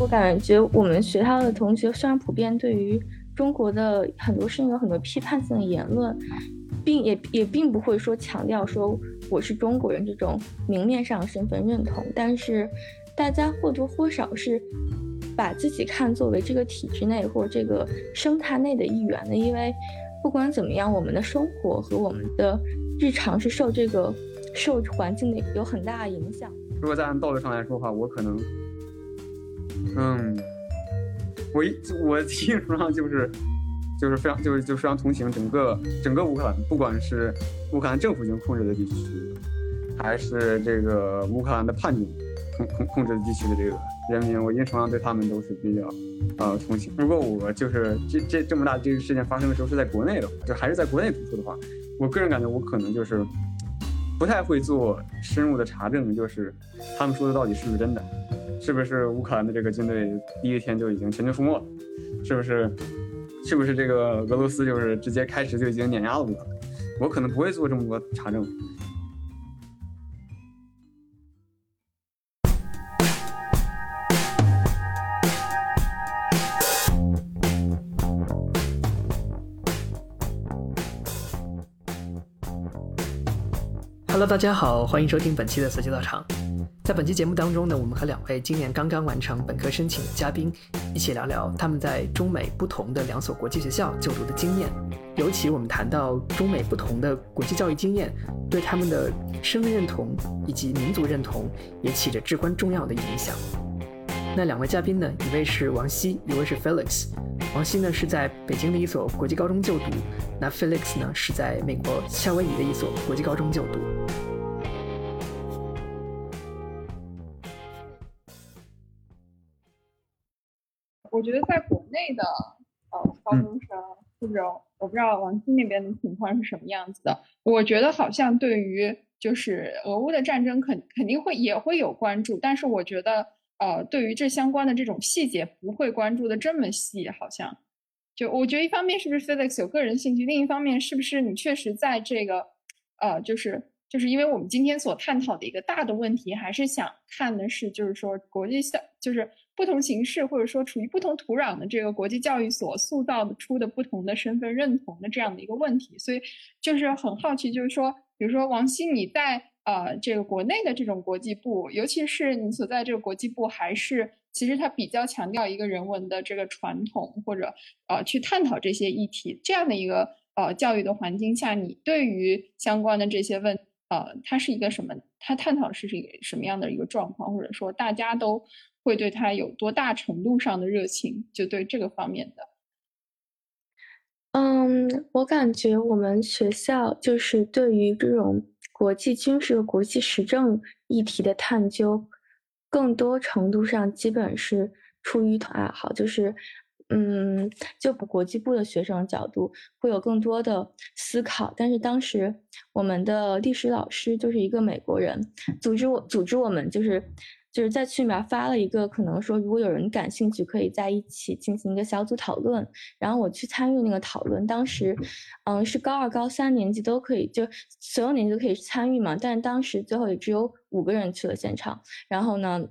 我感觉我们学校的同学虽然普遍对于中国的很多事情有很多批判性的言论，并也也并不会说强调说我是中国人这种明面上身份认同，但是大家或多或少是把自己看作为这个体制内或这个生态内的一员的，因为不管怎么样，我们的生活和我们的日常是受这个受环境的有很大的影响。如果再按道德上来说的话，我可能。嗯，我一我基本上就是，就是非常就是就非常同情整个整个乌克兰，不管是乌克兰政府已经控制的地区，还是这个乌克兰的叛军控控控制的地区的这个人民，我一定程度上对他们都是比较呃同情。如果我就是这这这么大这个事件发生的时候是在国内的话，就还是在国内读书的话，我个人感觉我可能就是不太会做深入的查证，就是他们说的到底是不是真的。是不是乌克兰的这个军队第一天就已经全军覆没了？是不是？是不是这个俄罗斯就是直接开始就已经碾压了乌克兰？我可能不会做这么多查证。大家好，欢迎收听本期的随机到场。在本期节目当中呢，我们和两位今年刚刚完成本科申请的嘉宾一起聊聊他们在中美不同的两所国际学校就读的经验。尤其我们谈到中美不同的国际教育经验，对他们的身份认同以及民族认同也起着至关重要的影响。那两位嘉宾呢，一位是王希，一位是 Felix。王希呢是在北京的一所国际高中就读，那 Felix 呢是在美国夏威夷的一所国际高中就读。我觉得在国内的呃高中生或者我不知道王鑫那边的情况是什么样子的。我觉得好像对于就是俄乌的战争肯肯定会也会有关注，但是我觉得呃对于这相关的这种细节不会关注的这么细，好像就我觉得一方面是不是 Felix 有个人兴趣，另一方面是不是你确实在这个呃就是就是因为我们今天所探讨的一个大的问题，还是想看的是就是说国际校就是。不同形式或者说处于不同土壤的这个国际教育所塑造的出的不同的身份认同的这样的一个问题，所以就是很好奇，就是说，比如说王希，你在呃这个国内的这种国际部，尤其是你所在这个国际部，还是其实它比较强调一个人文的这个传统，或者呃去探讨这些议题这样的一个呃教育的环境下，你对于相关的这些问呃，它是一个什么？它探讨是是一个什么样的一个状况，或者说大家都。会对它有多大程度上的热情？就对这个方面的，嗯，我感觉我们学校就是对于这种国际军事和国际时政议题的探究，更多程度上基本是出于爱好，就是，嗯，就国际部的学生角度会有更多的思考。但是当时我们的历史老师就是一个美国人，组织我组织我们就是。就是在群里面发了一个，可能说如果有人感兴趣，可以在一起进行一个小组讨论。然后我去参与那个讨论，当时，嗯，是高二、高三年级都可以，就所有年级都可以参与嘛。但是当时最后也只有五个人去了现场，然后呢，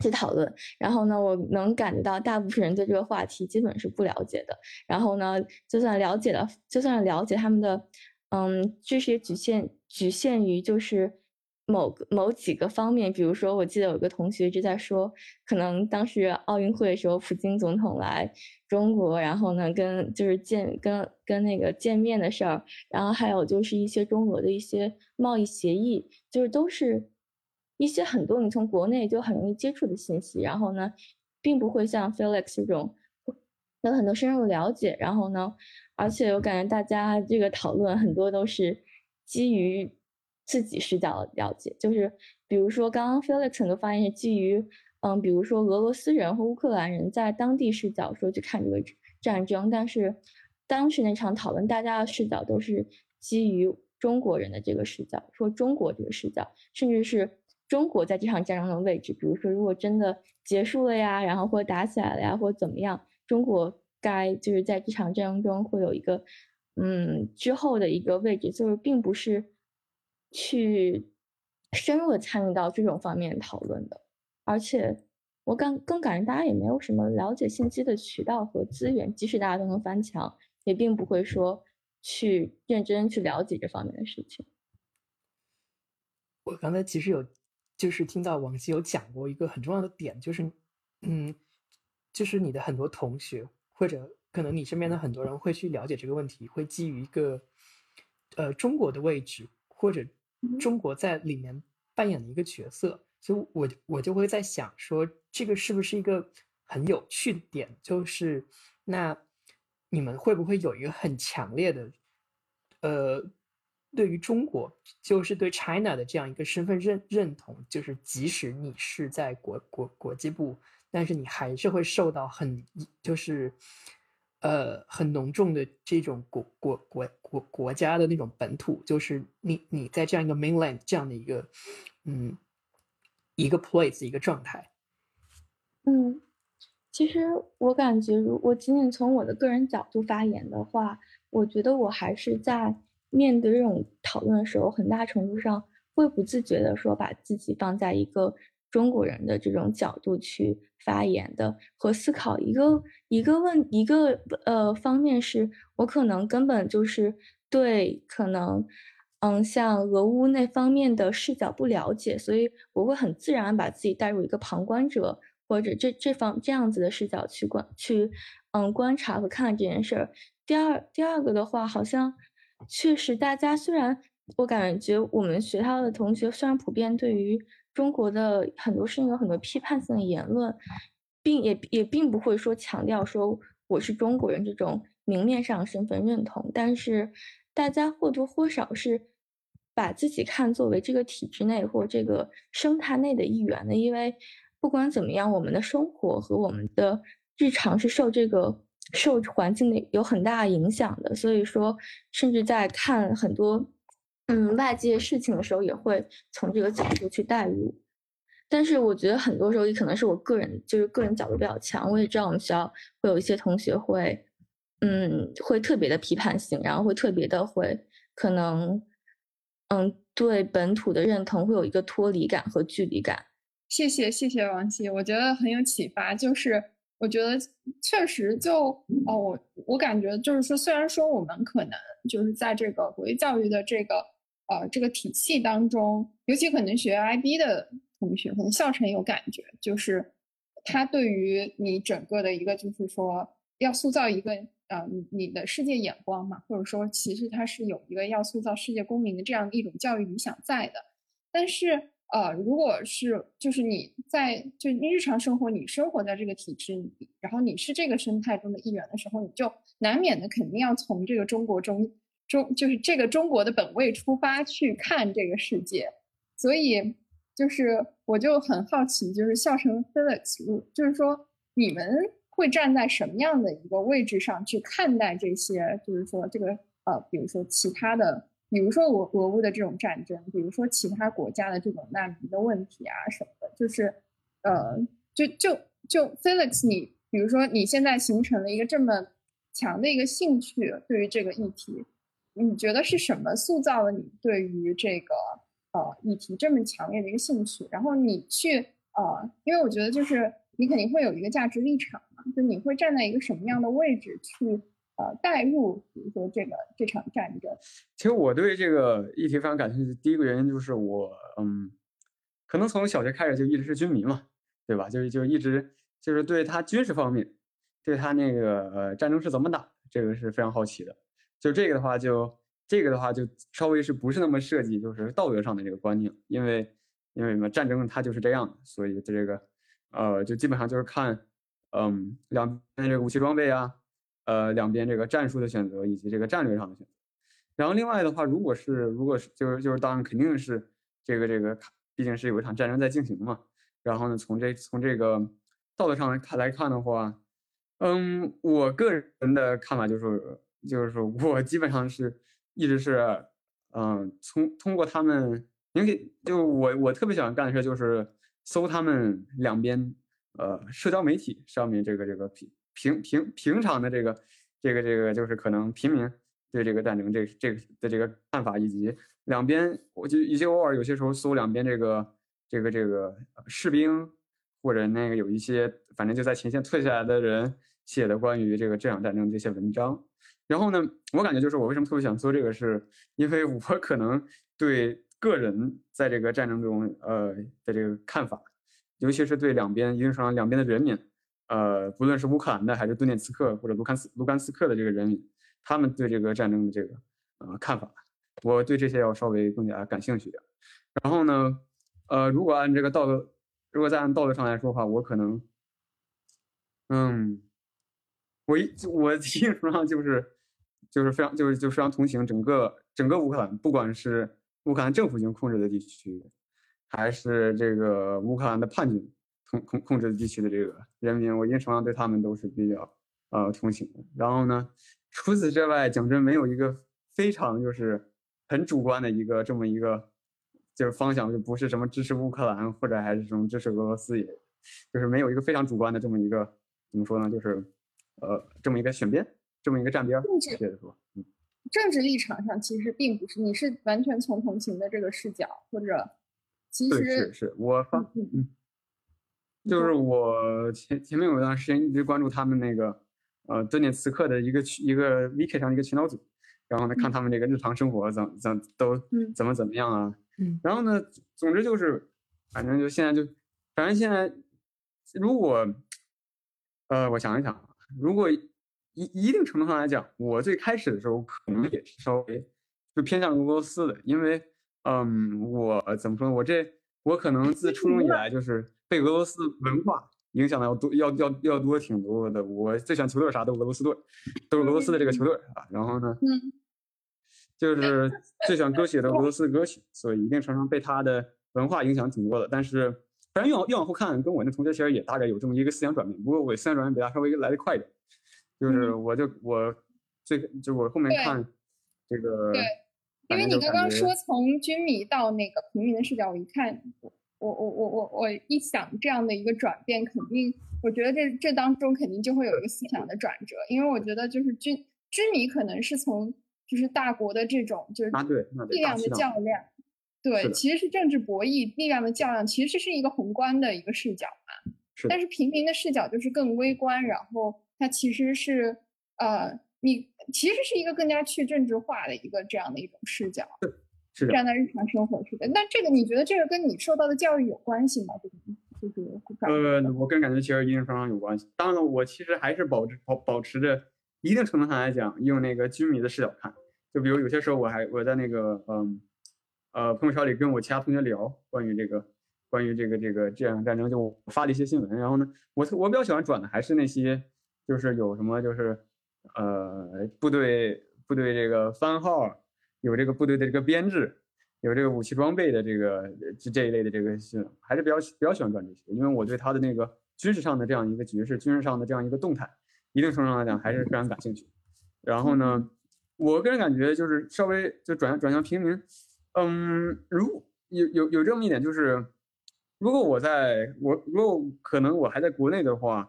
去讨论。然后呢，我能感觉到大部分人对这个话题基本是不了解的。然后呢，就算了解了，就算了解他们的，嗯，知识也局限局限于就是。某某几个方面，比如说，我记得有个同学一直在说，可能当时奥运会的时候，普京总统来中国，然后呢，跟就是见跟跟那个见面的事儿，然后还有就是一些中俄的一些贸易协议，就是都是一些很多你从国内就很容易接触的信息，然后呢，并不会像 Felix 这种有很多深入的了解，然后呢，而且我感觉大家这个讨论很多都是基于。自己视角的了解，就是比如说刚刚 Felix 的发言是基于，嗯，比如说俄罗斯人和乌克兰人在当地视角说去看这个战争，但是当时那场讨论大家的视角都是基于中国人的这个视角，说中国这个视角，甚至是中国在这场战争的位置，比如说如果真的结束了呀，然后或者打起来了呀，或者怎么样，中国该就是在这场战争中会有一个，嗯，之后的一个位置，就是并不是。去深入的参与到这种方面讨论的，而且我感更感觉大家也没有什么了解信息的渠道和资源，即使大家都能翻墙，也并不会说去认真去了解这方面的事情。我刚才其实有，就是听到王希有讲过一个很重要的点，就是，嗯，就是你的很多同学或者可能你身边的很多人会去了解这个问题，会基于一个，呃，中国的位置或者中国在里面扮演的一个角色，所以我我就会在想说，这个是不是一个很有趣的点？就是那你们会不会有一个很强烈的，呃？对于中国，就是对 China 的这样一个身份认认同，就是即使你是在国国国际部，但是你还是会受到很就是呃很浓重的这种国国国国国家的那种本土，就是你你在这样一个 mainland 这样的一个嗯一个 place 一个状态。嗯，其实我感觉，如我仅仅从我的个人角度发言的话，我觉得我还是在。面对这种讨论的时候，很大程度上会不自觉的说把自己放在一个中国人的这种角度去发言的和思考一个一个问一个呃方面是，我可能根本就是对可能嗯像俄乌那方面的视角不了解，所以我会很自然把自己带入一个旁观者或者这这方这样子的视角去观去嗯观察和看这件事儿。第二第二个的话，好像。确实，大家虽然我感觉我们学校的同学虽然普遍对于中国的很多事情有很多批判性的言论，并也也并不会说强调说我是中国人这种明面上身份认同，但是大家或多或少是把自己看作为这个体制内或这个生态内的一员的，因为不管怎么样，我们的生活和我们的日常是受这个。受环境的有很大影响的，所以说，甚至在看很多嗯外界事情的时候，也会从这个角度去带入。但是我觉得很多时候也可能是我个人就是个人角度比较强。我也知道我们学校会有一些同学会嗯会特别的批判性，然后会特别的会可能嗯对本土的认同会有一个脱离感和距离感。谢谢谢谢王琦，我觉得很有启发，就是。我觉得确实就哦，我我感觉就是说，虽然说我们可能就是在这个国际教育的这个呃这个体系当中，尤其可能学 IB 的同学，可能校程有感觉，就是他对于你整个的一个就是说要塑造一个呃你你的世界眼光嘛，或者说其实他是有一个要塑造世界公民的这样一种教育理想在的，但是。呃，如果是就是你在就你日常生活，你生活在这个体制里，然后你是这个生态中的一员的时候，你就难免的肯定要从这个中国中中就是这个中国的本位出发去看这个世界。所以就是我就很好奇，就是笑成 Felix，就是说你们会站在什么样的一个位置上去看待这些？就是说这个呃，比如说其他的。比如说俄俄乌的这种战争，比如说其他国家的这种难民的问题啊什么的，就是，呃，就就就 Felix，你比如说你现在形成了一个这么强的一个兴趣对于这个议题，你觉得是什么塑造了你对于这个呃议题这么强烈的一个兴趣？然后你去呃，因为我觉得就是你肯定会有一个价值立场嘛，就你会站在一个什么样的位置去？呃，带入比如说这个这场战争，其实我对这个议题非常感兴趣。第一个原因就是我，嗯，可能从小学开始就一直是军迷嘛，对吧？就就一直就是对他军事方面，对他那个呃战争是怎么打，这个是非常好奇的。就这个的话，就这个的话就稍微是不是那么涉及就是道德上的这个观念，因为因为什么战争它就是这样，所以这个呃就基本上就是看嗯两边这个武器装备啊。呃，两边这个战术的选择以及这个战略上的选择，然后另外的话，如果是如果是就是就是当然肯定是这个这个，毕竟是有一场战争在进行嘛。然后呢，从这从这个道德上来看来看的话，嗯，我个人的看法就是就是说我基本上是一直是嗯，从通过他们，因为就我我特别喜欢干的事就是搜他们两边呃社交媒体上面这个这个平。平平平常的这个这个这个就是可能平民对这个战争这这个的这个看法，以及两边，我就以及偶尔有些时候搜两边这个这个这个士兵或者那个有一些反正就在前线退下来的人写的关于这个这场战争这些文章。然后呢，我感觉就是我为什么特别想做这个，是因为我 可能对个人在这个战争中呃的这个看法，尤其是对两边一定程度上两边的人民，呃，不论是乌克兰的还是顿涅茨克或者卢甘斯卢甘斯克的这个人民，他们对这个战争的这个呃看法，我对这些要稍微更加感兴趣点。然后呢，呃，如果按这个道德，如果再按道德上来说的话，我可能，嗯，我一我 一定程度上就是就是非常就是就非常同情整个整个乌克兰，不管是乌克兰政府军控制的地区，还是这个乌克兰的叛军控控控制的地区的这个人民，我一定程度上对他们都是比较呃同情的。然后呢，除此之外，讲真没有一个非常就是很主观的一个这么一个。就是方向就不是什么支持乌克兰或者还是什么支持俄罗斯，也就是没有一个非常主观的这么一个怎么说呢？就是呃这么一个选边，这么一个站边。政治说，嗯，政治立场上其实并不是你是完全从同情的这个视角，或者其实是是我发嗯，就是我前前面有一段时间一直关注他们那个呃顿涅茨克的一个一个 Vk 上一个群岛组，然后呢看他们这个日常生活怎怎都怎么怎么样啊。嗯，然后呢，总之就是，反正就现在就，反正现在，如果，呃，我想一想，如果一一定程度上来讲，我最开始的时候可能也是稍微就偏向俄罗斯的，因为，嗯，我怎么说呢？我这我可能自初中以来就是被俄罗斯文化影响的要多要要要多挺多的。我最喜欢球队啥都俄罗斯队，都是俄罗斯的这个球队啊。然后呢，嗯。就是最喜欢歌曲的俄罗斯歌曲，所以一定程度上被他的文化影响挺多的。但是，反正越往越往后看，跟我那同学其实也大概有这么一个思想转变。不过我思想转变比他稍微来的快一点。就是我就我最就我后面看。这个，对，因为你刚刚说从军迷到那个平民的视角，我一看，我我我我我我一想这样的一个转变，肯定我觉得这这当中肯定就会有一个思想的转折，因为我觉得就是军军迷可能是从。就是大国的这种，就是力量的较量，对，其实是政治博弈力量的较量，其实是一个宏观的一个视角嘛。是但是平民的视角就是更微观，然后它其实是呃，你其实是一个更加去政治化的一个这样的一种视角，是站在日常生活是的。那这个你觉得这个跟你受到的教育有关系吗？就是呃，我个人感觉其实一定程度上有关系。当然了，我其实还是保持保保持着一定程度上来讲，用那个军迷的视角看。就比如有些时候我还我在那个嗯呃朋友圈里跟我其他同学聊关于这个关于这个这个这样战争，就我发了一些新闻。然后呢，我我比较喜欢转的还是那些就是有什么就是呃部队部队这个番号，有这个部队的这个编制，有这个武器装备的这个这这一类的这个还是比较比较喜欢转这些，因为我对他的那个军事上的这样一个局势，军事上的这样一个动态，一定程度上来讲还是非常感兴趣。然后呢？我个人感觉就是稍微就转转向平民，嗯，如有有有这么一点就是，如果我在我如果可能我还在国内的话，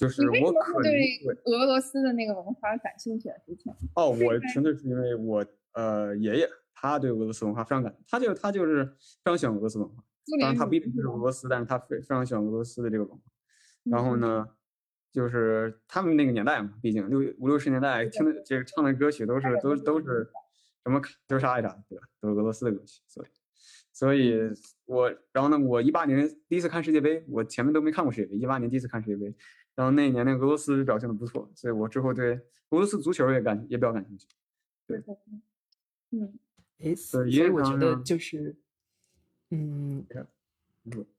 就是我可能对俄罗斯的那个文化感兴趣之前哦，我纯粹是因为我呃爷爷他对俄罗斯文化非常感，他就他就是非常喜欢俄罗斯文化，当然他不一定是俄罗斯，但是他非非常喜欢俄罗斯的这个文化，然后呢。就是他们那个年代嘛，毕竟六五六十年代听的这个唱的歌曲都是都都是什么丢啥一啥，对吧？都是俄罗斯的歌曲，所以，所以我然后呢，我一八年第一次看世界杯，我前面都没看过世界杯，一八年第一次看世界杯，然后那一年那个俄罗斯表现的不错，所以我之后对俄罗斯足球也感也比较感兴趣。对，嗯，哎，所以我觉得就是，嗯，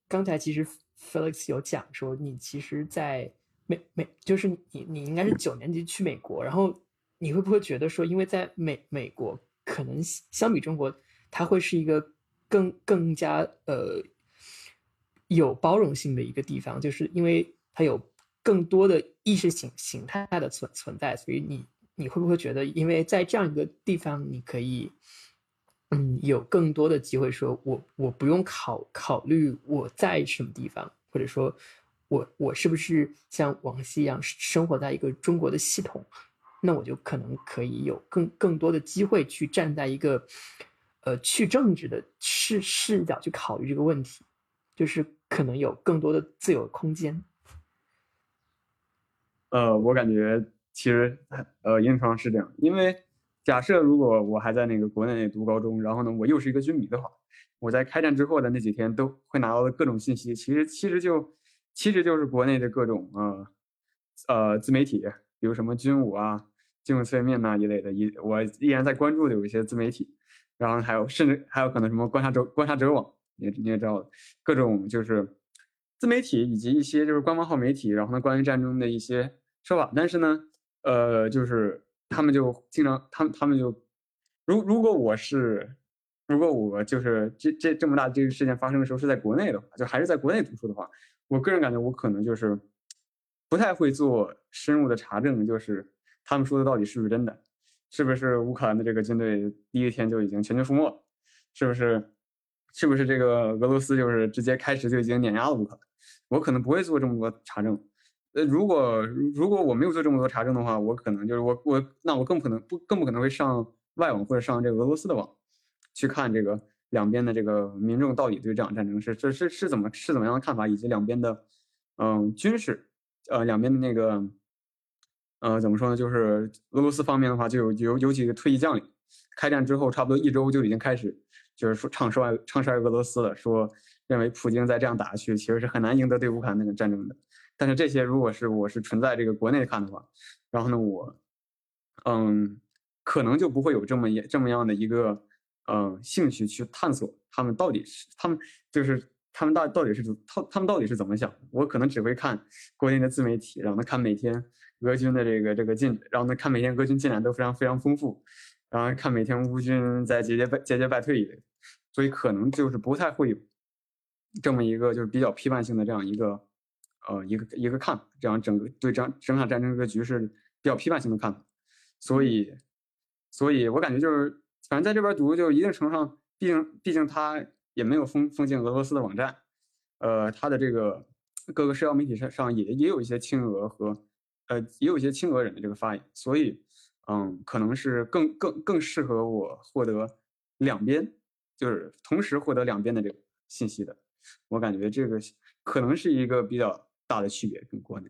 刚才其实 Felix 有讲说，你其实，在美美就是你，你应该是九年级去美国，然后你会不会觉得说，因为在美美国可能相比中国，它会是一个更更加呃有包容性的一个地方，就是因为它有更多的意识形形态的存存在，所以你你会不会觉得，因为在这样一个地方，你可以嗯有更多的机会，说我我不用考考虑我在什么地方，或者说。我我是不是像王希一样生活在一个中国的系统？那我就可能可以有更更多的机会去站在一个，呃，去政治的视视角去考虑这个问题。就是可能有更多的自由空间。呃，我感觉其实呃，临床是这样，因为假设如果我还在那个国内读高中，然后呢，我又是一个军迷的话，我在开战之后的那几天都会拿到的各种信息，其实其实就其实就是国内的各种呃呃自媒体，比如什么军武啊、军武碎面呐一类的，一我依然在关注的有一些自媒体，然后还有甚至还有可能什么观察者观察者网，你你也知道各种就是自媒体以及一些就是官方号媒体，然后呢关于战争的一些。是吧，但是呢，呃，就是他们就经常，他们他们就，如如果我是，如果我就是这这这么大这个事件发生的时候是在国内的话，就还是在国内读书的话，我个人感觉我可能就是不太会做深入的查证，就是他们说的到底是不是真的，是不是乌克兰的这个军队第一天就已经全军覆没，是不是，是不是这个俄罗斯就是直接开始就已经碾压了乌克兰，我可能不会做这么多查证。呃，如果如果我没有做这么多查证的话，我可能就是我我那我更不可能不更不可能会上外网或者上这个俄罗斯的网，去看这个两边的这个民众到底对这场战争是这是是怎么是怎么样的看法，以及两边的嗯军事呃两边的那个呃怎么说呢？就是俄罗斯方面的话，就有有有几个退役将领，开战之后差不多一周就已经开始就是说唱衰唱衰俄罗斯了，说认为普京再这样打下去，其实是很难赢得对乌克兰那个战争的。但是这些如果是我是存在这个国内看的话，然后呢，我，嗯，可能就不会有这么一这么样的一个，嗯，兴趣去探索他们到底是他们就是他们到到底是他他们到底是怎么想。我可能只会看国内的自媒体，然后呢看每天俄军的这个这个进，然后呢看每天俄军进展都非常非常丰富，然后看每天乌军在节节败节节败退一类，所以可能就是不太会有这么一个就是比较批判性的这样一个。呃，一个一个看法，这样整个对这样整场战争这个局势比较批判性的看法，所以，所以我感觉就是，反正在这边读，就一定程度上，毕竟毕竟他也没有封封禁俄罗斯的网站，呃，他的这个各个社交媒体上上也也有一些亲俄和，呃，也有一些亲俄人的这个发言，所以，嗯，可能是更更更适合我获得两边，就是同时获得两边的这个信息的，我感觉这个可能是一个比较。大的区别跟国内，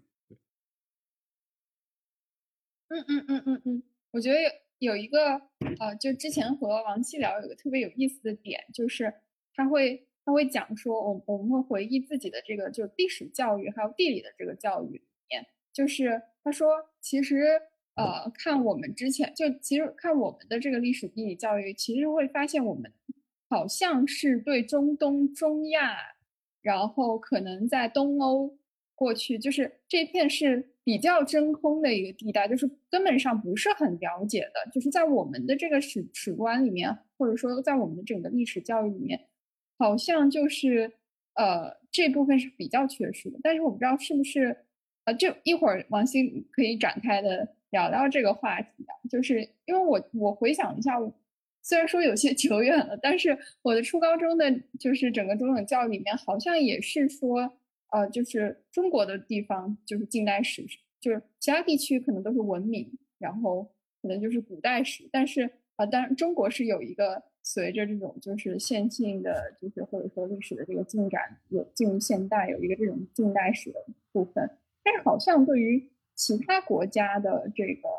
嗯嗯嗯嗯嗯，我觉得有有一个呃，就之前和王希聊有个特别有意思的点，就是他会他会讲说，我我们会回忆自己的这个就历史教育还有地理的这个教育里面，就是他说其实呃看我们之前就其实看我们的这个历史地理教育，其实会发现我们好像是对中东、中亚，然后可能在东欧。过去就是这片是比较真空的一个地带，就是根本上不是很了解的。就是在我们的这个史史观里面，或者说在我们的整个历史教育里面，好像就是呃这部分是比较缺失的。但是我不知道是不是呃，就一会儿王鑫可以展开的聊聊这个话题啊。就是因为我我回想一下，虽然说有些 久远了，但是我的初高中的就是整个中等教育里面，好像也是说。呃，就是中国的地方，就是近代史，就是其他地区可能都是文明，然后可能就是古代史。但是啊，当然中国是有一个随着这种就是线性的，就是或者说历史的这个进展，有进入现代有一个这种近代史的部分。但是好像对于其他国家的这个，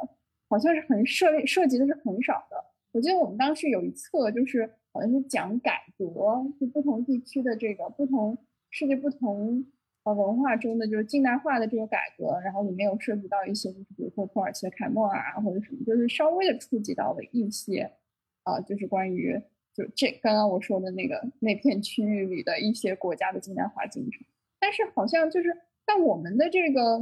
好像是很涉涉及的是很少的。我记得我们当时有一册，就是好像是讲改革，就不同地区的这个不同世界不同。呃，文化中的就是近代化的这个改革，然后里面有涉及到一些，就是比如说土耳其的凯末尔啊，或者什么，就是稍微的触及到了一些，啊，就是关于就这刚刚我说的那个那片区域里的一些国家的近代化进程。但是好像就是在我们的这个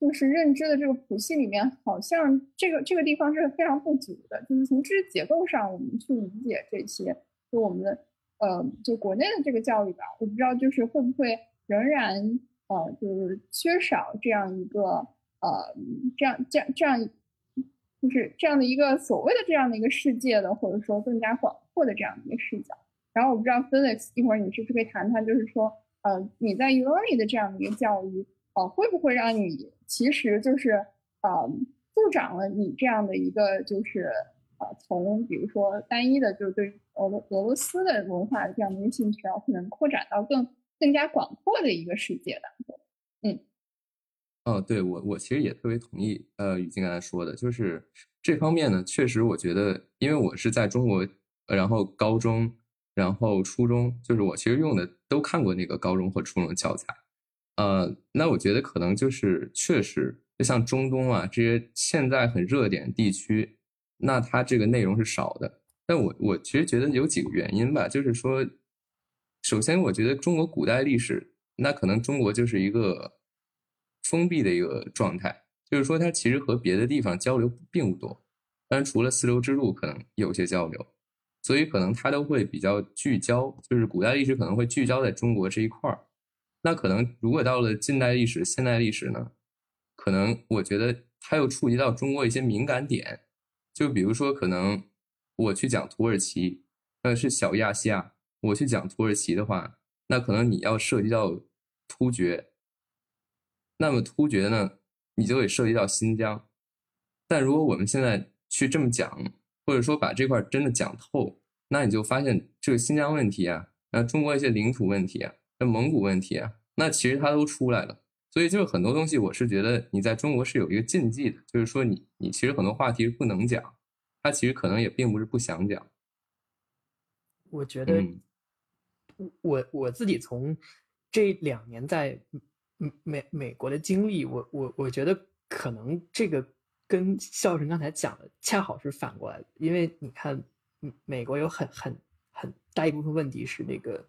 就是认知的这个谱系里面，好像这个这个地方是非常不足的。就是从知识结构上，我们去理解这些，就我们的呃，就国内的这个教育吧，我不知道就是会不会。仍然呃，就是缺少这样一个呃，这样这样这样，就是这样的一个所谓的这样的一个世界的，或者说更加广阔的这样的一个视角。然后我不知道 Felix 一会儿你是不是可以谈谈，就是说呃，你在 Uni 的这样的一个教育，呃，会不会让你其实就是呃，助长了你这样的一个就是呃，从比如说单一的就是对俄罗俄罗斯的文化的这样的一个兴趣，然后可能扩展到更。更加广阔的一个世界当中。嗯，哦，对我我其实也特别同意呃雨静刚才说的，就是这方面呢，确实我觉得，因为我是在中国，然后高中，然后初中，就是我其实用的都看过那个高中和初中的教材，呃，那我觉得可能就是确实，就像中东啊这些现在很热点地区，那它这个内容是少的。但我我其实觉得有几个原因吧，就是说，首先我觉得中国古代历史，那可能中国就是一个封闭的一个状态，就是说它其实和别的地方交流并不多，当然除了丝绸之路可能有些交流，所以可能它都会比较聚焦，就是古代历史可能会聚焦在中国这一块儿。那可能如果到了近代历史、现代历史呢，可能我觉得它又触及到中国一些敏感点，就比如说可能。我去讲土耳其，呃是小亚细亚。我去讲土耳其的话，那可能你要涉及到突厥，那么突厥呢，你就得涉及到新疆。但如果我们现在去这么讲，或者说把这块真的讲透，那你就发现这个新疆问题啊，那中国一些领土问题啊，那蒙古问题啊，那其实它都出来了。所以就是很多东西，我是觉得你在中国是有一个禁忌的，就是说你你其实很多话题是不能讲。他其实可能也并不是不想讲。我觉得，我我自己从这两年在美美国的经历，我我我觉得可能这个跟孝顺刚才讲的恰好是反过来的。因为你看，美国有很很很大一部分问题是那个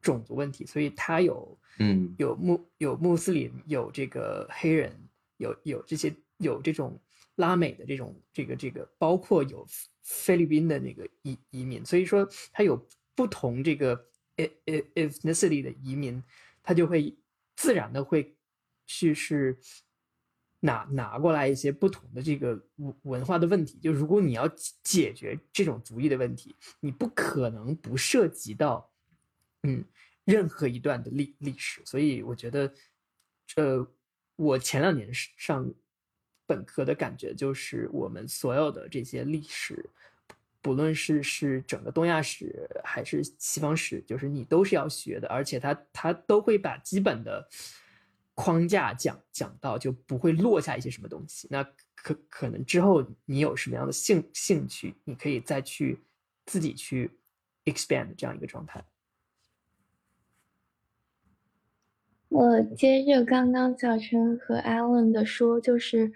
种族问题，所以他有嗯有穆有穆斯林，有这个黑人，有有这些有这种。拉美的这种这个这个，包括有菲律宾的那个移移民，所以说它有不同这个 ethnicity 的移民，他就会自然的会去是拿拿过来一些不同的这个文文化的问题。就如果你要解决这种族裔的问题，你不可能不涉及到嗯任何一段的历历史。所以我觉得，呃，我前两年上。本科的感觉就是，我们所有的这些历史，不论是是整个东亚史还是西方史，就是你都是要学的，而且他他都会把基本的框架讲讲到，就不会落下一些什么东西。那可可能之后你有什么样的兴兴趣，你可以再去自己去 expand 这样一个状态。我接着刚刚小陈和 Alan 的说，就是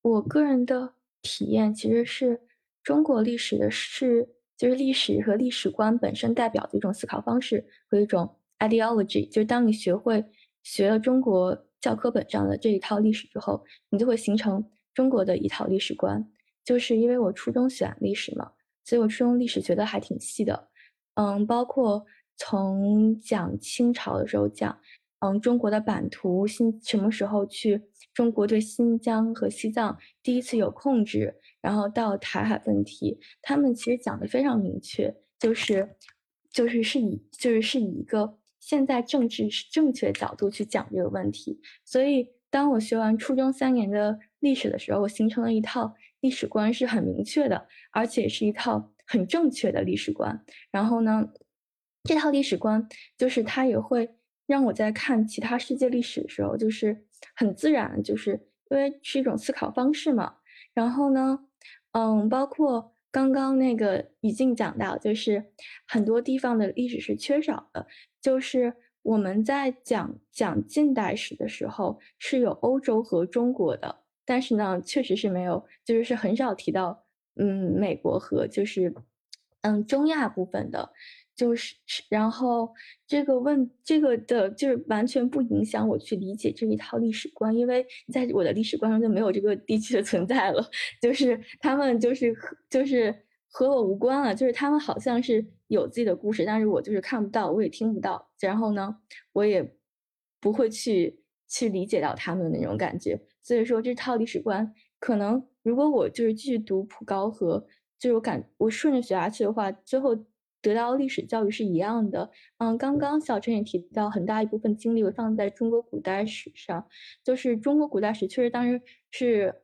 我个人的体验其实是中国历史的是，就是历史和历史观本身代表的一种思考方式和一种 ideology。就是当你学会学了中国教科本上的这一套历史之后，你就会形成中国的一套历史观。就是因为我初中选历史嘛，所以我初中历史学的还挺细的，嗯，包括从讲清朝的时候讲。嗯，中国的版图新什么时候去？中国对新疆和西藏第一次有控制，然后到台海问题，他们其实讲的非常明确，就是就是是以就是是以一个现在政治正确角度去讲这个问题。所以，当我学完初中三年的历史的时候，我形成了一套历史观是很明确的，而且是一套很正确的历史观。然后呢，这套历史观就是它也会。让我在看其他世界历史的时候，就是很自然，就是因为是一种思考方式嘛。然后呢，嗯，包括刚刚那个语境讲到，就是很多地方的历史是缺少的。就是我们在讲讲近代史的时候，是有欧洲和中国的，但是呢，确实是没有，就是是很少提到，嗯，美国和就是嗯中亚部分的。就是，然后这个问这个的，就是完全不影响我去理解这一套历史观，因为在我的历史观中就没有这个地区的存在了，就是他们就是就是和我无关了，就是他们好像是有自己的故事，但是我就是看不到，我也听不到，然后呢，我也不会去去理解到他们的那种感觉，所以说这套历史观可能如果我就是继续读普高和，就是我感我顺着学下去的话，最后。得到历史教育是一样的，嗯，刚刚小陈也提到，很大一部分精力会放在中国古代史上，就是中国古代史确实当时是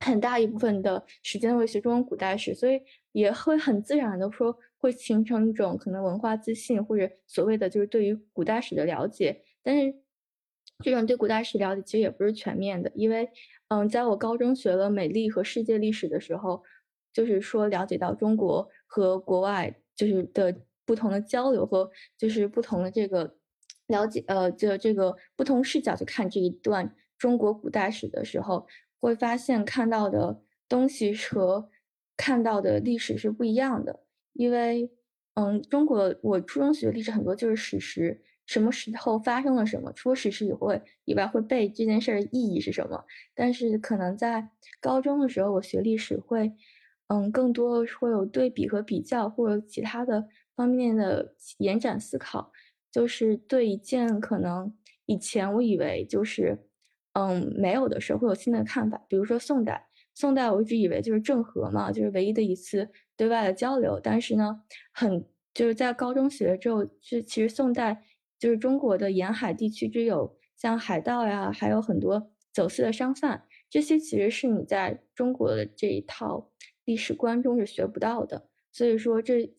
很大一部分的时间会学中国古代史，所以也会很自然的说会。形成一种可能文化自信或者所谓的就是对于古代史的了解，但是这种对古代史了解其实也不是全面的，因为嗯，在我高中学了美历和世界历史的时候，就是说了解到中国和国外就是的不同的交流和就是不同的这个了解，呃，就这个不同视角去看这一段中国古代史的时候，会发现看到的东西和看到的历史是不一样的。因为，嗯，中国我初中学历史很多就是史实，什么时候发生了什么，除了史实以外，以外会背这件事儿的意义是什么。但是可能在高中的时候，我学历史会，嗯，更多会有对比和比较，或者其他的方面的延展思考，就是对一件可能以前我以为就是，嗯，没有的事会有新的看法。比如说宋代，宋代我一直以为就是郑和嘛，就是唯一的一次。对外的交流，但是呢，很就是在高中学之后，是其实宋代就是中国的沿海地区，只有像海盗呀，还有很多走私的商贩，这些其实是你在中国的这一套历史观中是学不到的。所以说这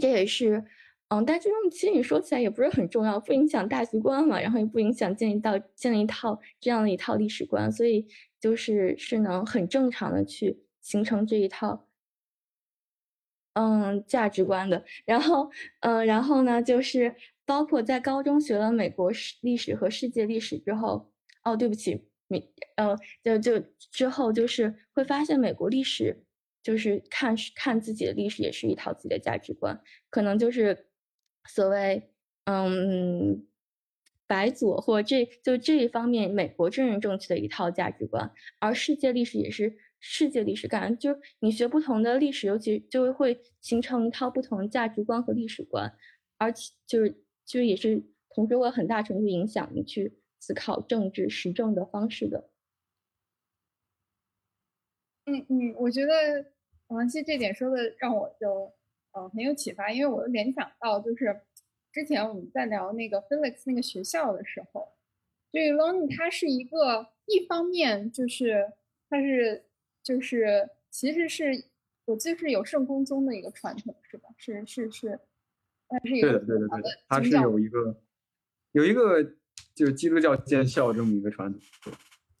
这也是，嗯，但这种其实你说起来也不是很重要，不影响大局观嘛，然后也不影响建立到建立一套这样的一套历史观，所以就是是能很正常的去形成这一套。嗯，价值观的，然后，嗯，然后呢，就是包括在高中学了美国史历史和世界历史之后，哦，对不起，美，呃，就就之后就是会发现美国历史，就是看看自己的历史也是一套自己的价值观，可能就是所谓，嗯，白左或这就这一方面，美国真人正确的一套价值观，而世界历史也是。世界历史感，就你学不同的历史，尤其就会形成一套不同的价值观和历史观，而且就是就也是同时会很大程度影响你去思考政治时政的方式的。嗯嗯，我觉得王希这点说的让我就呃很有启发，因为我联想到就是之前我们在聊那个 Felix 那个学校的时候，这个 Learning 它是一个一方面就是它是。就是，其实是我记得是有圣公宗的一个传统，是吧？是是是，它是一个对对对对，它是有一个有一个就是基督教建校这么一个传统。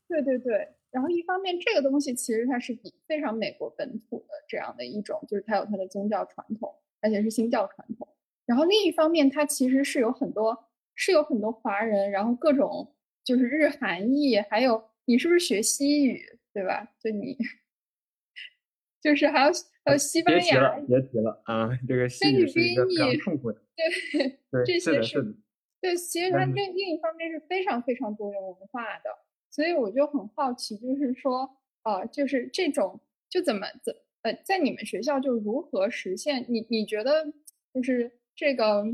对对对，然后一方面这个东西其实它是比非常美国本土的这样的一种，就是它有它的宗教传统，而且是新教传统。然后另一方面，它其实是有很多是有很多华人，然后各种就是日韩裔，还有你是不是学西语？对吧？就你，就是还有还有西班牙，别提了啊！这个西语是一个非常痛苦的。对，这些是对，其实它另另一方面是非常非常多元文化的，所以我就很好奇，就是说，呃，就是这种就怎么怎呃，在你们学校就如何实现？你你觉得就是这个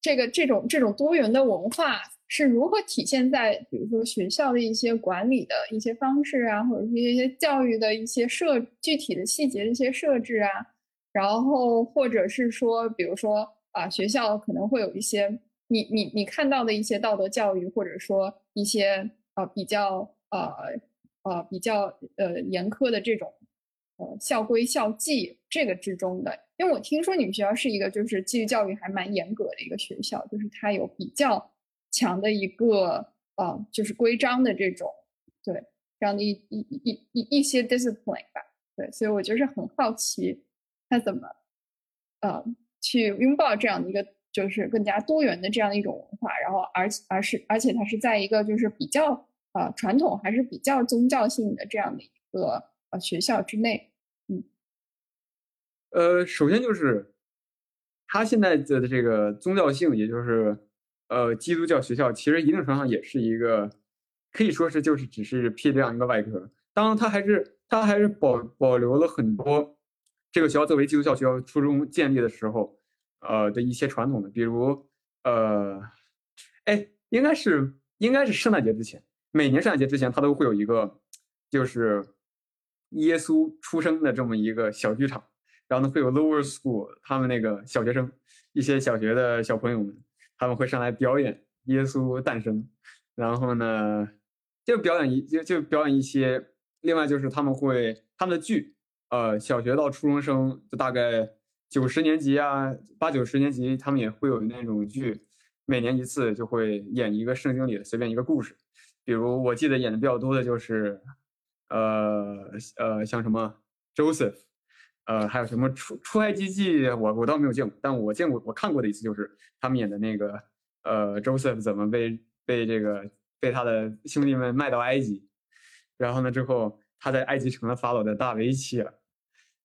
这个这种这种多元的文化？是如何体现在比如说学校的一些管理的一些方式啊，或者是一些教育的一些设具体的细节的一些设置啊，然后或者是说，比如说啊，学校可能会有一些你你你看到的一些道德教育，或者说一些呃比较呃呃比较呃严苛的这种呃校规校纪这个之中的，因为我听说你们学校是一个就是纪律教育还蛮严格的一个学校，就是它有比较。强的一个呃，就是规章的这种，对这样的一一一一一些 discipline 吧，对，所以我就是很好奇，他怎么呃去拥抱这样的一个就是更加多元的这样一种文化，然后而而是而且它是在一个就是比较呃传统还是比较宗教性的这样的一个呃学校之内，嗯，呃，首先就是他现在的这个宗教性，也就是。呃，基督教学校其实一定程度上也是一个，可以说是就是只是披这样一个外壳。当然，它还是它还是保保留了很多这个学校作为基督教学校初中建立的时候，呃的一些传统的，比如呃，哎，应该是应该是圣诞节之前，每年圣诞节之前，它都会有一个就是耶稣出生的这么一个小剧场，然后呢会有 lower school 他们那个小学生一些小学的小朋友们。他们会上来表演耶稣诞生，然后呢，就表演一就就表演一些，另外就是他们会他们的剧，呃，小学到初中生就大概九十年级啊，八九十年级，他们也会有那种剧，每年一次就会演一个圣经里的随便一个故事。比如我记得演的比较多的就是，呃呃，像什么 Joseph，呃，还有什么出出埃及记，我我倒没有见过，但我见过我看过的一次就是他们演的那个，呃，Joseph 怎么被被这个被他的兄弟们卖到埃及，然后呢之后他在埃及成了法老的大卫妻了，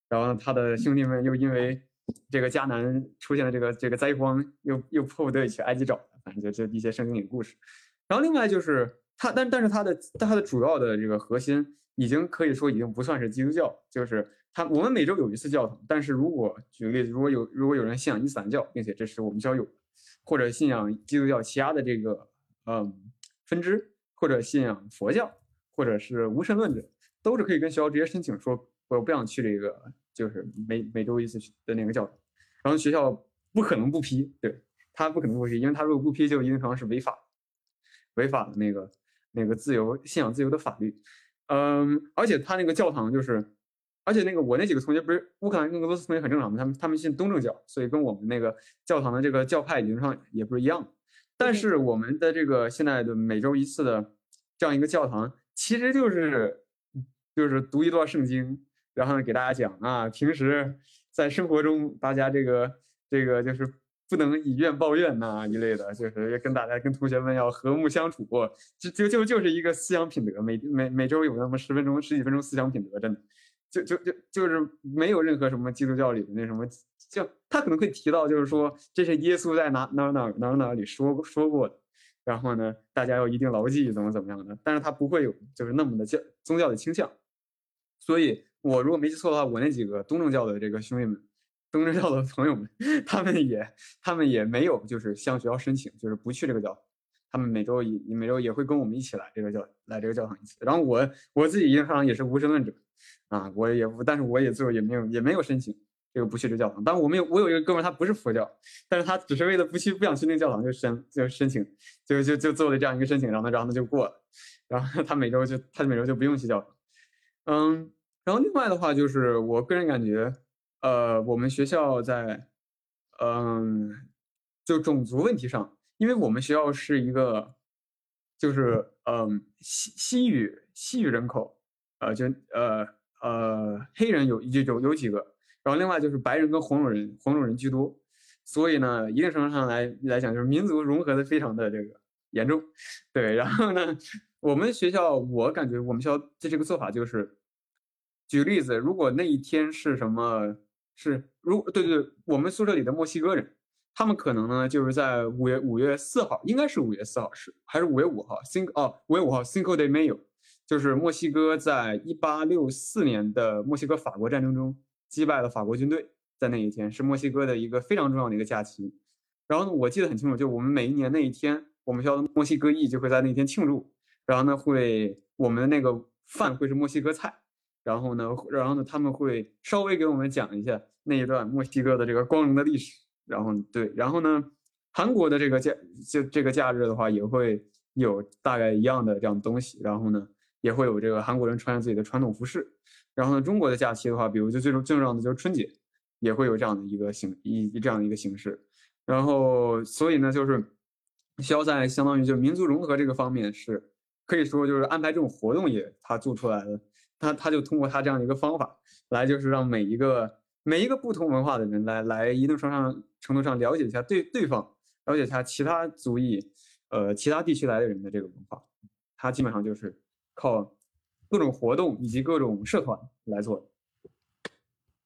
然后他的兄弟们又因为这个迦南出现了这个这个灾荒，又又迫不得已去埃及找，反正就就一些圣经里的故事，然后另外就是。它，但但是它的它的主要的这个核心已经可以说已经不算是基督教，就是它我们每周有一次教堂，但是如果举个例子，如果有如果有人信仰伊斯兰教，并且这是我们学校有，或者信仰基督教其他的这个嗯分支，或者信仰佛教，或者是无神论者，都是可以跟学校直接申请说我不想去这个就是每每周一次的那个教堂，然后学校不可能不批，对他不可能不批，因为他如果不批就一定程度上是违法违法的那个。那个自由信仰自由的法律，嗯，而且他那个教堂就是，而且那个我那几个同学不是乌克兰跟俄罗斯同学很正常嘛？他们他们信东正教，所以跟我们那个教堂的这个教派理论上也不是一样。但是我们的这个现在的每周一次的这样一个教堂，其实就是就是读一段圣经，然后呢给大家讲啊，平时在生活中大家这个这个就是。不能以怨报怨呐一类的，就是要跟大家、跟同学们要和睦相处，就就就就是一个思想品德，每每每周有那么十分钟、十几分钟思想品德，真的，就就就就是没有任何什么基督教里的那什么，就他可能会提到，就是说这是耶稣在哪哪哪哪哪里说说过的，然后呢，大家要一定牢记怎么怎么样的，但是他不会有就是那么的教宗教的倾向，所以我如果没记错的话，我那几个东正教的这个兄弟们。东正教的朋友们，他们也，他们也没有，就是向学校申请，就是不去这个教。他们每周也每周也会跟我们一起来这个教来这个教堂一次。然后我我自己印象也是无神论者啊，我也，但是我也最后也没有也没有申请这个不去这教堂。但我们有我有一个哥们儿，他不是佛教，但是他只是为了不去不想去那个教堂，就申就申请，就就就做了这样一个申请，然后呢，然后呢就过了。然后他每周就他每周就不用去教堂。嗯，然后另外的话就是我个人感觉。呃，我们学校在，嗯，就种族问题上，因为我们学校是一个，就是嗯西西语西语人口，呃，就呃呃黑人有有有有几个，然后另外就是白人跟黄种人黄种人居多，所以呢，一定程度上来来讲，就是民族融合的非常的这个严重，对，然后呢，我们学校我感觉我们学校的这个做法就是，举个例子，如果那一天是什么。是，如对对，我们宿舍里的墨西哥人，他们可能呢就是在五月五月四号，应该是五月四号是还是五月五号？Cinco 哦，五月五号，Cinco de Mayo，就是墨西哥在一八六四年的墨西哥法国战争中击败了法国军队，在那一天是墨西哥的一个非常重要的一个假期。然后呢，我记得很清楚，就我们每一年那一天，我们学校的墨西哥裔就会在那天庆祝，然后呢会我们的那个饭会是墨西哥菜。然后呢，然后呢，他们会稍微给我们讲一下那一段墨西哥的这个光荣的历史。然后对，然后呢，韩国的这个假就这个假日的话，也会有大概一样的这样的东西。然后呢，也会有这个韩国人穿自己的传统服饰。然后呢，中国的假期的话，比如就最重最重要的就是春节，也会有这样的一个形一这样的一个形式。然后所以呢，就是需要在相当于就民族融合这个方面是可以说就是安排这种活动也他做出来了。他他就通过他这样的一个方法来，就是让每一个每一个不同文化的人来来一定程度上程度上了解一下对对方，了解一下其他族裔，呃，其他地区来的人的这个文化。他基本上就是靠各种活动以及各种社团来做的。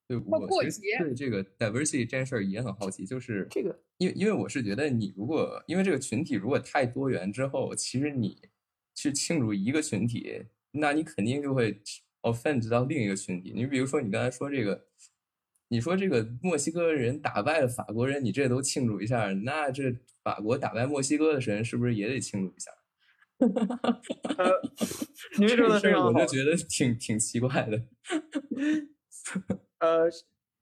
对，我其实对这个 diversity 这件事儿也很好奇，就是这个，因为因为我是觉得你如果因为这个群体如果太多元之后，其实你去庆祝一个群体。那你肯定就会 offend 到另一个群体。你比如说，你刚才说这个，你说这个墨西哥人打败了法国人，你这都庆祝一下，那这法国打败墨西哥的人是不是也得庆祝一下？你说的 这我就觉得挺挺奇怪的。呃，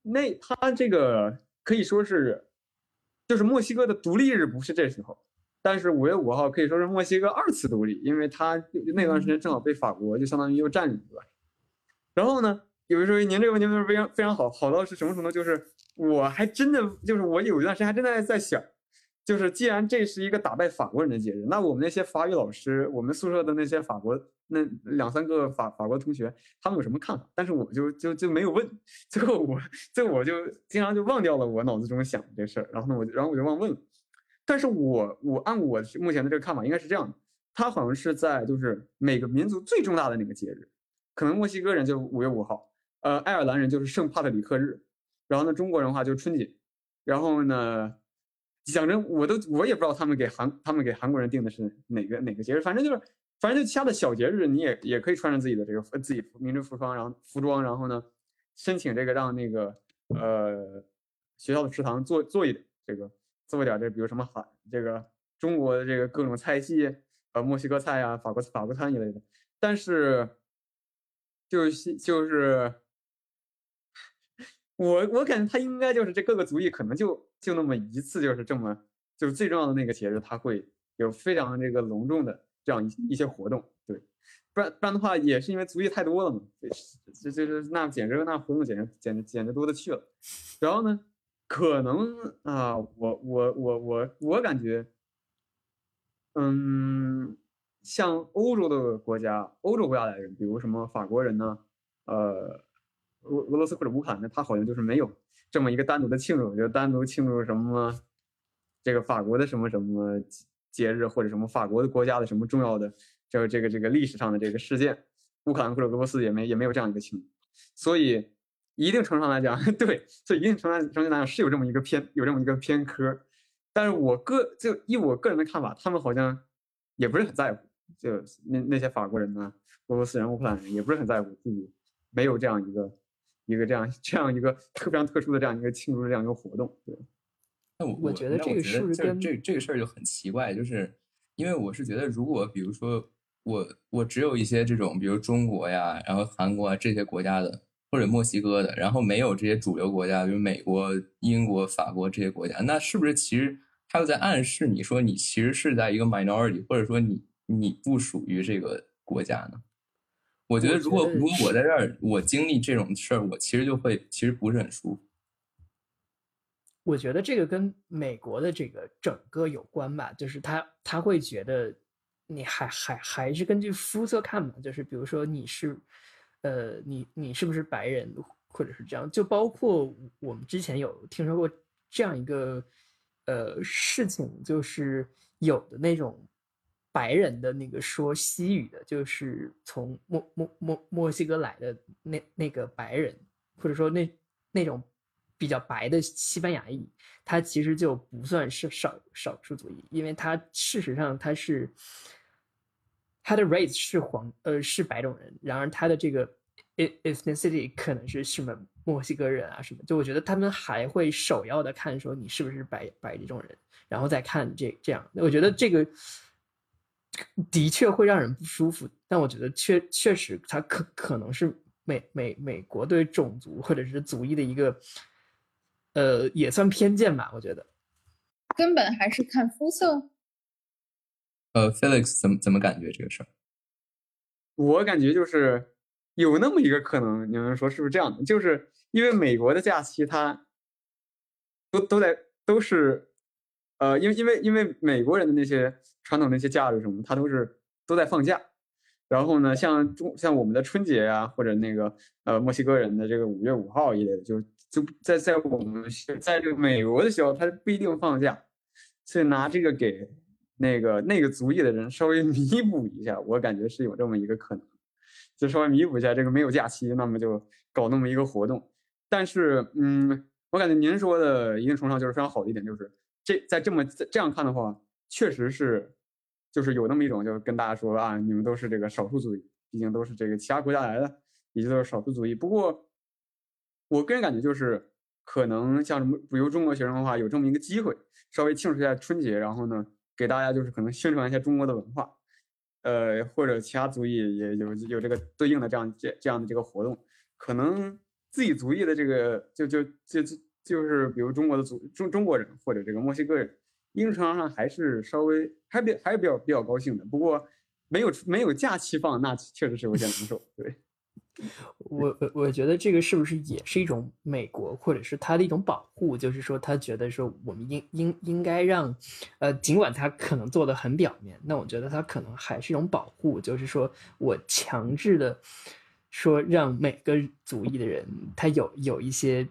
那他这个可以说是，就是墨西哥的独立日不是这时候。但是五月五号可以说是墨西哥二次独立，因为它那段时间正好被法国就相当于又占领了。然后呢，有的时候您这个问题问的非常非常好，好到是什么程度？就是我还真的就是我有一段时间还真的在想，就是既然这是一个打败法国人的节日，那我们那些法语老师，我们宿舍的那些法国那两三个法法国同学，他们有什么看法？但是我就就就没有问，最后我最后我就经常就忘掉了我脑子中想这事儿，然后呢我就然后我就忘问了。但是我我按我目前的这个看法，应该是这样的，他好像是在就是每个民族最重大的那个节日，可能墨西哥人就五月五号，呃，爱尔兰人就是圣帕特里克日，然后呢，中国人的话就春节，然后呢，讲真，我都我也不知道他们给韩他们给韩国人定的是哪个哪个节日，反正就是反正就其他的小节日，你也也可以穿着自己的这个自己民族服装，然后服装，然后呢，申请这个让那个呃学校的食堂做做一点这个。做点这，比如什么韩这个中国的这个各种菜系，呃，墨西哥菜呀、法国法国餐一类的。但是，就是就是我我感觉他应该就是这各个族裔可能就就那么一次，就是这么就是最重要的那个节日，他会有非常这个隆重的这样一一些活动。对，不然不然的话，也是因为族裔太多了嘛，就就是那简直那活动简直简直简直多的去了。然后呢？可能啊，我我我我我感觉，嗯，像欧洲的国家，欧洲国家来人，比如什么法国人呢，呃，俄俄罗斯或者乌克兰的，他好像就是没有这么一个单独的庆祝，就单独庆祝什么这个法国的什么什么节日，或者什么法国的国家的什么重要的这个这个这个历史上的这个事件，乌克兰或者俄罗斯也没也没有这样一个庆祝，所以。一定程度上来讲，对，所以一定程度上来讲是有这么一个偏，有这么一个偏科。但是我个就以我个人的看法，他们好像也不是很在乎，就那那些法国人呢，俄罗斯人、乌克兰人也不是很在乎自己没有这样一个一个这样这样一个特非常特殊的这样一个庆祝的这样一个活动。对，那我我觉得这个是不是跟这这个事儿就很奇怪？就是因为我是觉得，如果比如说我我只有一些这种，比如中国呀，然后韩国啊这些国家的。或者墨西哥的，然后没有这些主流国家，比如美国、英国、法国这些国家，那是不是其实他又在暗示你说你其实是在一个 minority，或者说你你不属于这个国家呢？我觉得如果如果我在这儿，我经历这种事儿，我其实就会其实不是很舒服。我觉得这个跟美国的这个整个有关吧，就是他他会觉得你还还还是根据肤色看嘛，就是比如说你是。呃，你你是不是白人，或者是这样？就包括我们之前有听说过这样一个呃事情，就是有的那种白人的那个说西语的，就是从墨墨墨墨西哥来的那那个白人，或者说那那种比较白的西班牙裔，他其实就不算是少少数族裔，因为他事实上他是。他的 race 是黄，呃，是白种人。然而他的这个 ethnicity 可能是什么墨西哥人啊什么。就我觉得他们还会首要的看说你是不是白白这种人，然后再看这这样。我觉得这个的确会让人不舒服，但我觉得确确实他可可能是美美美国对种族或者是族裔的一个，呃，也算偏见吧。我觉得根本还是看肤色。呃，Felix 怎么怎么感觉这个事儿？我感觉就是有那么一个可能，你们说是不是这样的？就是因为美国的假期，它都都在都是，呃，因为因为因为美国人的那些传统那些假日什么，他都是都在放假。然后呢，像中像我们的春节呀，或者那个呃墨西哥人的这个五月五号一类的，就是就在在我们在这个美国的时候，他不一定放假，所以拿这个给。那个那个族裔的人稍微 弥补一下，我感觉是有这么一个可能，就稍微弥补一下这个没有假期，那么就搞那么一个活动。但是，嗯，我感觉您说的一定程度上就是非常好的一点，就是这在这么这样看的话，确实是，就是有那么一种，就跟大家说啊，你们都是这个少数族裔，毕竟都是这个其他国家来的，以及都是少数族裔。不过，我个人感觉就是，可能像什么，比如中国学生的话，有这么一个机会，稍微庆祝一下春节，然后呢。给大家就是可能宣传一下中国的文化，呃，或者其他族裔也有有这个对应的这样这这样的这个活动，可能自己族裔的这个就就就就就是比如中国的族中中国人或者这个墨西哥人，一定程度上还是稍微还比还是比较比较高兴的。不过没有没有假期放，那确实是有些难受。对，我我我觉得这个是不是也是一种美国或者是他的一种保护？就是说他觉得说我们应应应该让，呃，尽管他可能做的很表面，那我觉得他可能还是一种保护，就是说我强制的说让每个族裔的人他有有一些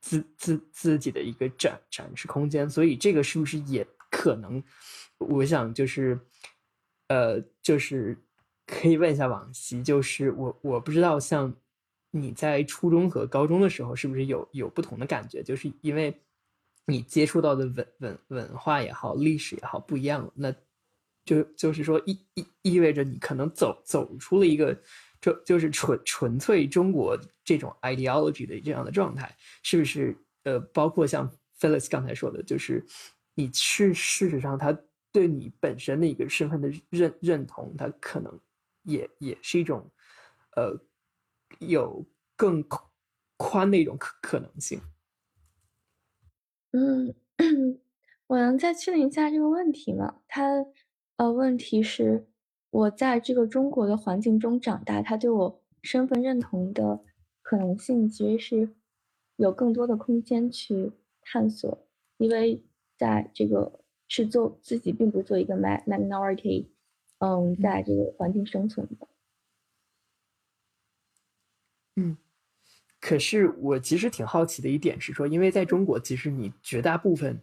自自自己的一个展展示空间，所以这个是不是也可能？我想就是，呃，就是。可以问一下往昔，就是我我不知道，像你在初中和高中的时候，是不是有有不同的感觉？就是因为你接触到的文文文化也好，历史也好不一样，那就就是说意意意味着你可能走走出了一个就就是纯纯粹中国这种 ideology 的这样的状态，是不是？呃，包括像 Felix 刚才说的，就是你是事实上他对你本身的一个身份的认认同，他可能。也也是一种，呃，有更宽的一种可可能性。嗯，我能再确定一下这个问题吗？他呃，问题是，我在这个中国的环境中长大，他对我身份认同的可能性其实是有更多的空间去探索，因为在这个是做自己，并不做一个 minority。嗯，在这个环境生存的。嗯，可是我其实挺好奇的一点是说，因为在中国，其实你绝大部分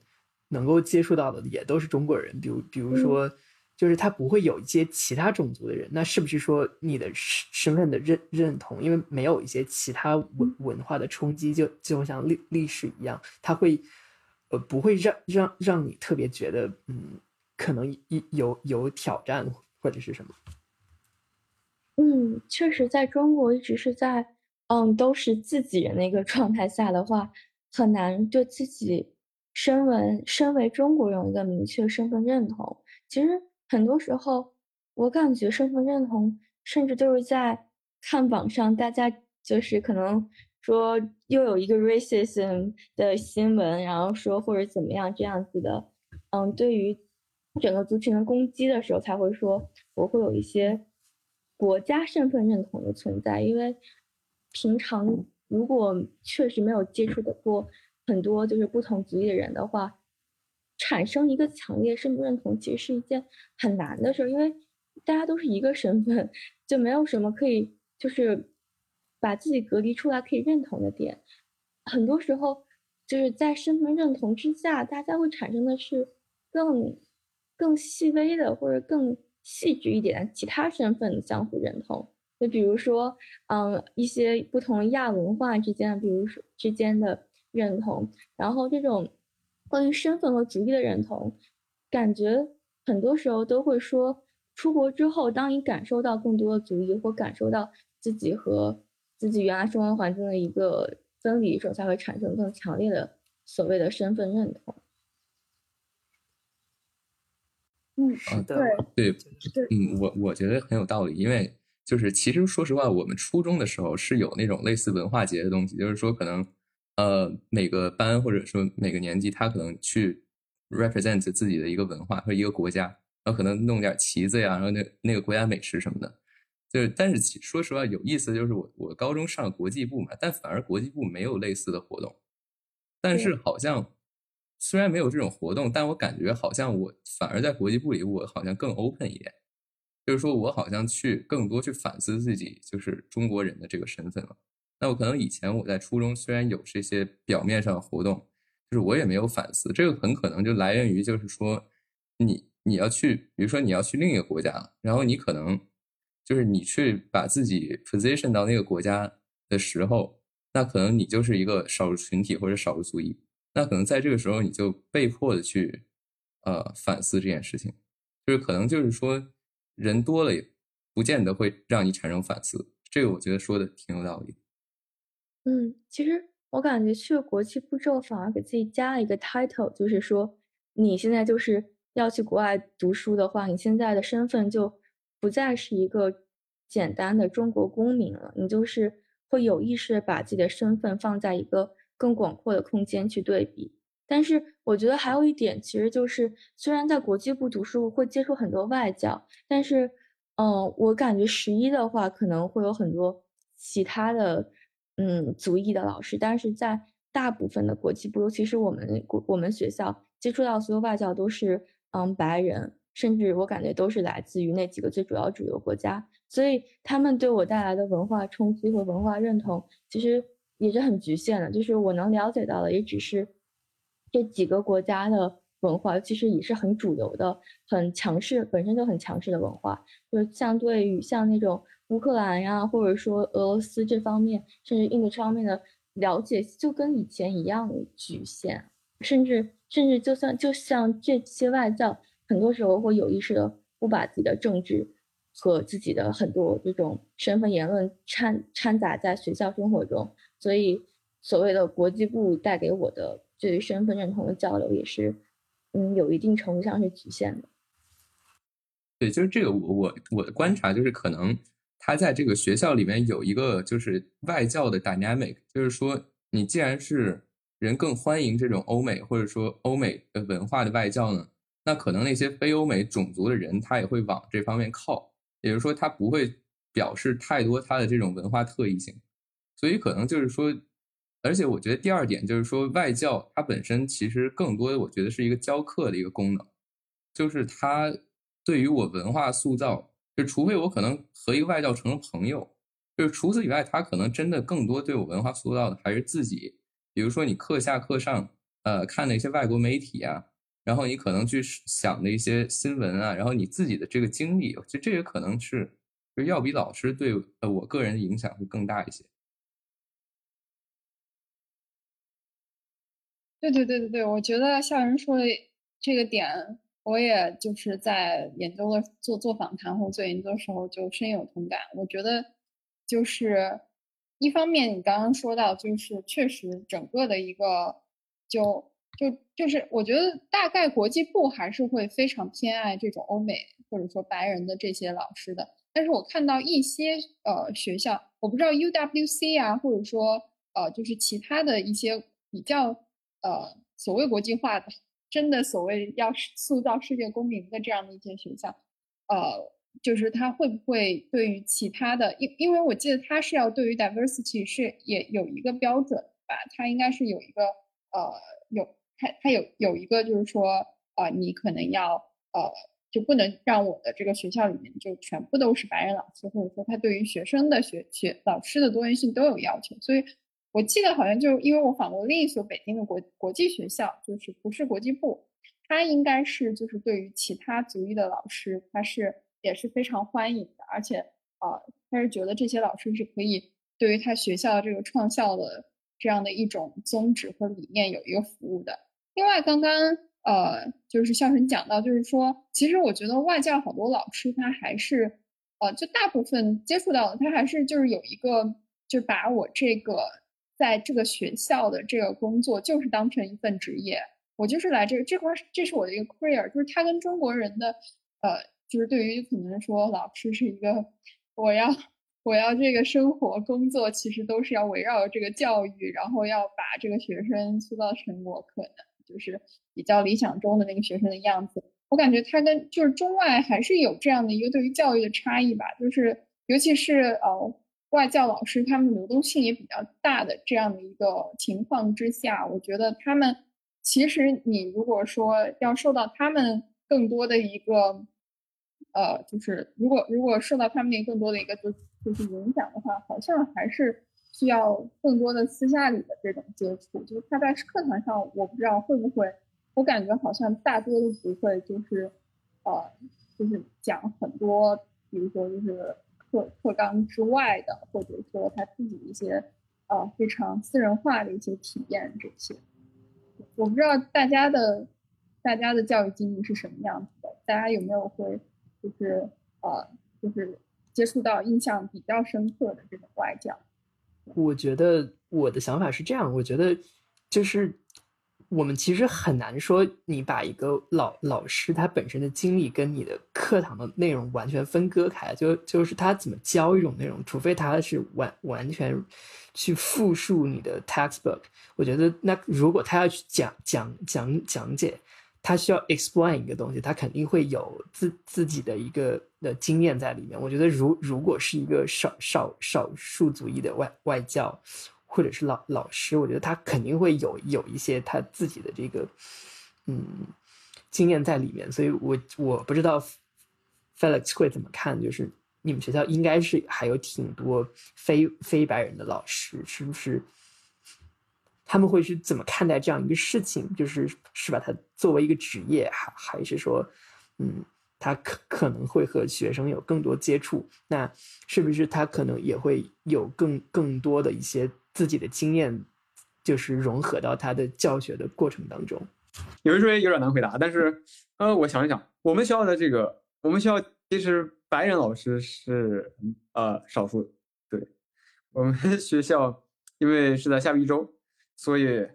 能够接触到的也都是中国人，比如比如说，就是他不会有一些其他种族的人。那是不是说你的身身份的认认同，因为没有一些其他文文化的冲击，就就像历历史一样，他会呃不会让让让你特别觉得嗯。可能有有有挑战或者是什么？嗯，确实，在中国一直是在嗯都是自己人的一个状态下的话，很难对自己身为身为中国人一个明确身份认同。其实很多时候，我感觉身份认同甚至都是在看榜上，大家就是可能说又有一个 racism 的新闻，然后说或者怎么样这样子的，嗯，对于。整个族群的攻击的时候，才会说我会有一些国家身份认同的存在。因为平常如果确实没有接触的过很多就是不同族裔的人的话，产生一个强烈身份认同其实是一件很难的事。因为大家都是一个身份，就没有什么可以就是把自己隔离出来可以认同的点。很多时候就是在身份认同之下，大家会产生的是更。更细微的或者更细致一点其他身份的相互认同，就比如说，嗯，一些不同亚文化之间，比如说之间的认同，然后这种关于身份和族裔的认同，感觉很多时候都会说，出国之后，当你感受到更多的族裔，或感受到自己和自己原来生活环境的一个分离时候，才会产生更强烈的所谓的身份认同。嗯，对对对，嗯，我我觉得很有道理，因为就是其实说实话，我们初中的时候是有那种类似文化节的东西，就是说可能呃每个班或者说每个年级，他可能去 represent 自己的一个文化或一个国家，然后可能弄点旗子呀，然后那那个国家美食什么的，就是但是说实话有意思，就是我我高中上国际部嘛，但反而国际部没有类似的活动，但是好像。虽然没有这种活动，但我感觉好像我反而在国际部里，我好像更 open 一点，就是说我好像去更多去反思自己就是中国人的这个身份了。那我可能以前我在初中虽然有这些表面上的活动，就是我也没有反思，这个很可能就来源于就是说你你要去，比如说你要去另一个国家，然后你可能就是你去把自己 position 到那个国家的时候，那可能你就是一个少数群体或者少数族裔。那可能在这个时候，你就被迫的去，呃，反思这件事情，就是可能就是说，人多了也不见得会让你产生反思。这个我觉得说的挺有道理。嗯，其实我感觉去了国际步骤，反而给自己加了一个 title，就是说，你现在就是要去国外读书的话，你现在的身份就不再是一个简单的中国公民了，你就是会有意识的把自己的身份放在一个。更广阔的空间去对比，但是我觉得还有一点，其实就是虽然在国际部读书会接触很多外教，但是，嗯，我感觉十一的话可能会有很多其他的嗯族裔的老师，但是在大部分的国际部，尤其是我们国我们学校接触到所有外教都是嗯白人，甚至我感觉都是来自于那几个最主要主流国家，所以他们对我带来的文化冲击和文化认同其实也是很局限的，就是我能了解到的也只是这几个国家的。文化其实也是很主流的、很强势，本身就很强势的文化。就是相对于像那种乌克兰呀，或者说俄罗斯这方面，甚至印度这方面的了解，就跟以前一样局限。甚至甚至就算就像这些外教，很多时候会有意识的不把自己的政治和自己的很多这种身份言论掺掺杂在学校生活中。所以，所谓的国际部带给我的对于身份认同的交流，也是。嗯，有一定程度上是局限的。对，就是这个，我我我的观察就是，可能他在这个学校里面有一个就是外教的 dynamic，就是说，你既然是人更欢迎这种欧美或者说欧美的文化的外教呢，那可能那些非欧美种族的人他也会往这方面靠，也就是说，他不会表示太多他的这种文化特异性，所以可能就是说。而且我觉得第二点就是说，外教它本身其实更多的，我觉得是一个教课的一个功能，就是它对于我文化塑造，就除非我可能和一个外教成了朋友，就是除此以外，他可能真的更多对我文化塑造的还是自己。比如说你课下课上，呃，看的一些外国媒体啊，然后你可能去想的一些新闻啊，然后你自己的这个经历，就这也可能是就要比老师对呃我个人的影响会更大一些。对对对对对，我觉得校园说的这个点，我也就是在研究的做做访谈或做研究的时候就深有同感。我觉得就是一方面，你刚刚说到，就是确实整个的一个就就就是我觉得大概国际部还是会非常偏爱这种欧美或者说白人的这些老师的。但是我看到一些呃学校，我不知道 UWC 啊，或者说呃就是其他的一些比较。呃，所谓国际化的，真的所谓要塑造世界公民的这样的一些学校，呃，就是他会不会对于其他的，因因为我记得他是要对于 diversity 是也有一个标准吧，他应该是有一个呃有他他有有一个就是说呃你可能要呃就不能让我的这个学校里面就全部都是白人老师，或者说他对于学生的学学老师的多元性都有要求，所以。我记得好像就因为我访过另一所北京的国国际学校，就是不是国际部，他应该是就是对于其他族裔的老师，他是也是非常欢迎的，而且啊，他是觉得这些老师是可以对于他学校这个创校的这样的一种宗旨和理念有一个服务的。另外，刚刚呃，就是校神讲到，就是说，其实我觉得外教好多老师他还是呃，就大部分接触到的，他还是就是有一个，就把我这个。在这个学校的这个工作就是当成一份职业，我就是来这个这块，这是我的一个 career，就是他跟中国人的，呃，就是对于可能说老师是一个，我要我要这个生活工作，其实都是要围绕这个教育，然后要把这个学生塑造成我可能就是比较理想中的那个学生的样子。我感觉他跟就是中外还是有这样的一个对于教育的差异吧，就是尤其是呃。外教老师他们流动性也比较大的这样的一个情况之下，我觉得他们其实你如果说要受到他们更多的一个，呃，就是如果如果受到他们那更多的一个就就是影响的话，好像还是需要更多的私下里的这种接触。就是他在课堂上，我不知道会不会，我感觉好像大多都不会，就是呃，就是讲很多，比如说就是。课课纲之外的，或者说他自己一些呃非常私人化的一些体验，这些我不知道大家的大家的教育经历是什么样子的，大家有没有会就是呃就是接触到印象比较深刻的这种外教？我觉得我的想法是这样，我觉得就是。我们其实很难说，你把一个老老师他本身的经历跟你的课堂的内容完全分割开，就就是他怎么教一种内容，除非他是完完全去复述你的 textbook。我觉得那如果他要去讲讲讲讲解，他需要 explain 一个东西，他肯定会有自自己的一个的经验在里面。我觉得，如如果是一个少少少数族裔的外外教，或者是老老师，我觉得他肯定会有有一些他自己的这个嗯经验在里面。所以我我不知道 Felix 会怎么看，就是你们学校应该是还有挺多非非白人的老师，是不是？他们会是怎么看待这样一个事情？就是是把它作为一个职业，还还是说，嗯，他可可能会和学生有更多接触？那是不是他可能也会有更更多的一些自己的经验，就是融合到他的教学的过程当中？有人说有点难回答，但是呃，我想一想，我们学校的这个，我们学校其实白人老师是呃少数，对，我们学校因为是在夏威夷州。所以，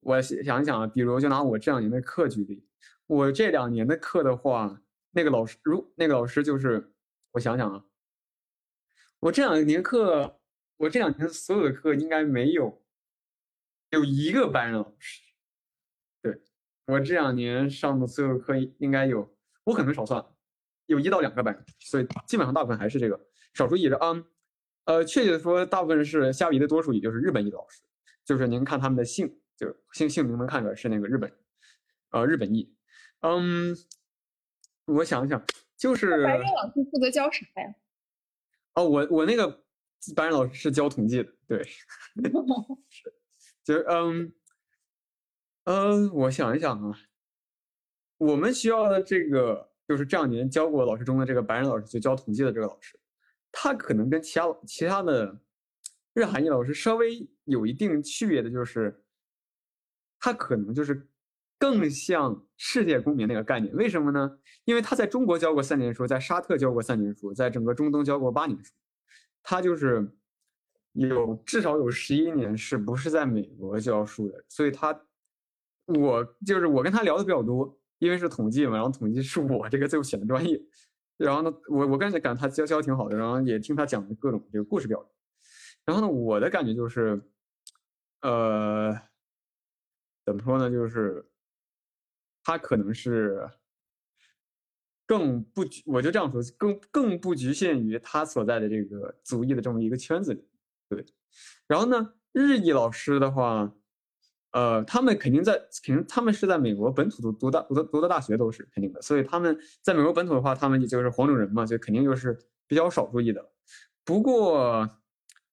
我想一想啊，比如就拿我这两年的课举例，我这两年的课的话，那个老师如那个老师就是，我想想啊，我这两年课，我这两年所有的课应该没有有一个班人老师，对我这两年上的所有课应该有，我可能少算，有一到两个班，所以基本上大部分还是这个少数一的啊，呃，确切的说，大部分是夏威夷的多数，也就是日本裔的老师。就是您看他们的姓，就姓姓名能看出来是那个日本，呃，日本裔。嗯，我想想，就是白人老师负责教啥呀？哦，我我那个白人老师是教统计的，对，就是，就嗯，呃，我想一想啊，我们学校的这个就是这两年教过老师中的这个白人老师，就教统计的这个老师，他可能跟其他其他的。日韩裔老师稍微有一定区别的就是，他可能就是更像世界公民那个概念。为什么呢？因为他在中国教过三年书，在沙特教过三年书，在整个中东教过八年书。他就是有至少有十一年是不是在美国教书的？所以他，我就是我跟他聊的比较多，因为是统计嘛，然后统计是我这个最选的专业。然后呢，我我感觉感觉他教教挺好的，然后也听他讲各种这个故事比较多。然后呢，我的感觉就是，呃，怎么说呢？就是他可能是更不，我就这样说，更更不局限于他所在的这个族裔的这么一个圈子里，对。然后呢，日裔老师的话，呃，他们肯定在，肯定他们是在美国本土读读大读的读的大学都是肯定的，所以他们在美国本土的话，他们也就是黄种人嘛，就肯定就是比较少数裔的。不过。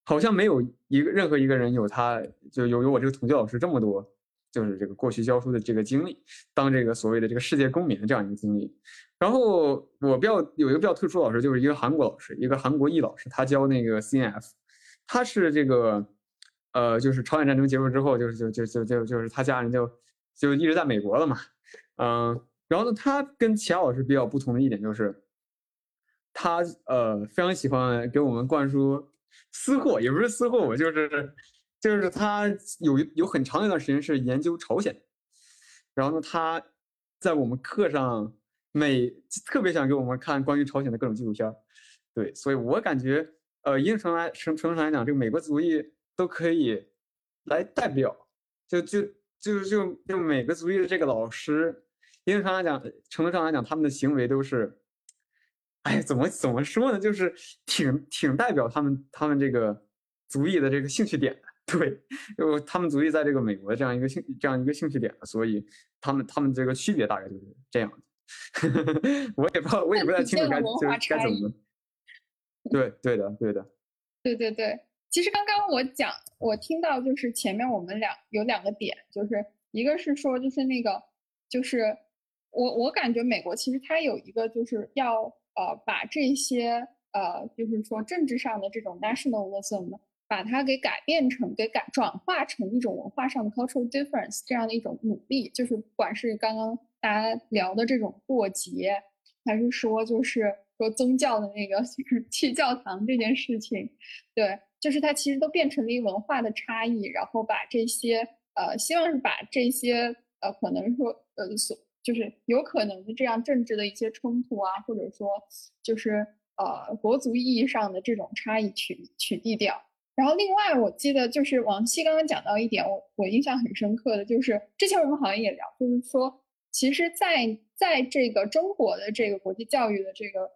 好像没有一个任何一个人有他就有有我这个统计老师这么多，就是这个过去教书的这个经历，当这个所谓的这个世界公民的这样一个经历。然后我比较有一个比较特殊的老师，就是一个韩国老师，一个韩国裔老师，他教那个 CNF，他是这个呃，就是朝鲜战争结束之后，就是就就就就就是他家人就就一直在美国了嘛，嗯，然后呢，他跟其他老师比较不同的一点就是，他呃非常喜欢给我们灌输。私货也不是私货，我就是，就是他有有很长一段时间是研究朝鲜，然后呢，他在我们课上每特别想给我们看关于朝鲜的各种纪录片对，所以我感觉，呃，一定程度来程程度上来讲，这个美国族裔都可以来代表，就就就就就每个族裔的这个老师，一定程度上来讲，程度上来讲，他们的行为都是。哎，怎么怎么说呢？就是挺挺代表他们他们这个族裔的这个兴趣点的，对，就他们足以在这个美国这样一个兴这样一个兴趣点了，所以他们他们这个区别大概就是这样 我也不知道，我也不太清楚该就是该怎么。对对的对的。对对对，其实刚刚我讲，我听到就是前面我们两有两个点，就是一个是说就是那个就是我我感觉美国其实它有一个就是要。呃，把这些呃，就是说政治上的这种 nationalism，把它给改变成、给改转化成一种文化上的 cultural difference 这样的一种努力，就是不管是刚刚大家聊的这种过节，还是说就是说宗教的那个就是去教堂这件事情，对，就是它其实都变成了一文化的差异，然后把这些呃，希望是把这些呃，可能说呃所。就是有可能的这样政治的一些冲突啊，或者说就是呃国族意义上的这种差异取取缔掉。然后另外我记得就是王希刚刚讲到一点，我我印象很深刻的就是之前我们好像也聊，就是说其实在在这个中国的这个国际教育的这个，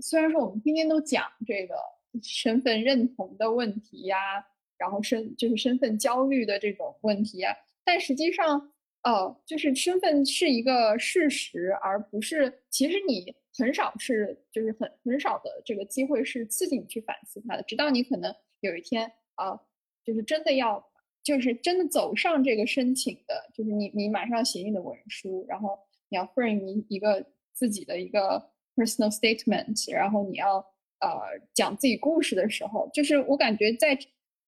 虽然说我们天天都讲这个身份认同的问题呀，然后身就是身份焦虑的这种问题呀，但实际上，哦，就是身份是一个事实，而不是其实你很少是就是很很少的这个机会是自己去反思它的，直到你可能有一天啊，就是真的要。就是真的走上这个申请的，就是你你马上写你的文书，然后你要附上一一个自己的一个 personal statement，然后你要呃讲自己故事的时候，就是我感觉在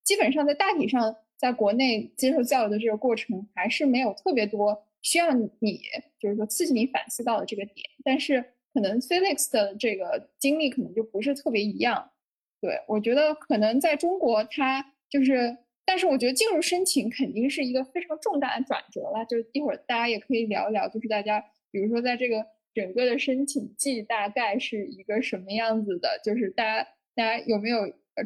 基本上在大体上，在国内接受教育的这个过程，还是没有特别多需要你就是说刺激你反思到的这个点，但是可能 Felix 的这个经历可能就不是特别一样，对我觉得可能在中国它就是。但是我觉得进入申请肯定是一个非常重大的转折了，就一会儿大家也可以聊一聊，就是大家比如说在这个整个的申请季大概是一个什么样子的，就是大家大家有没有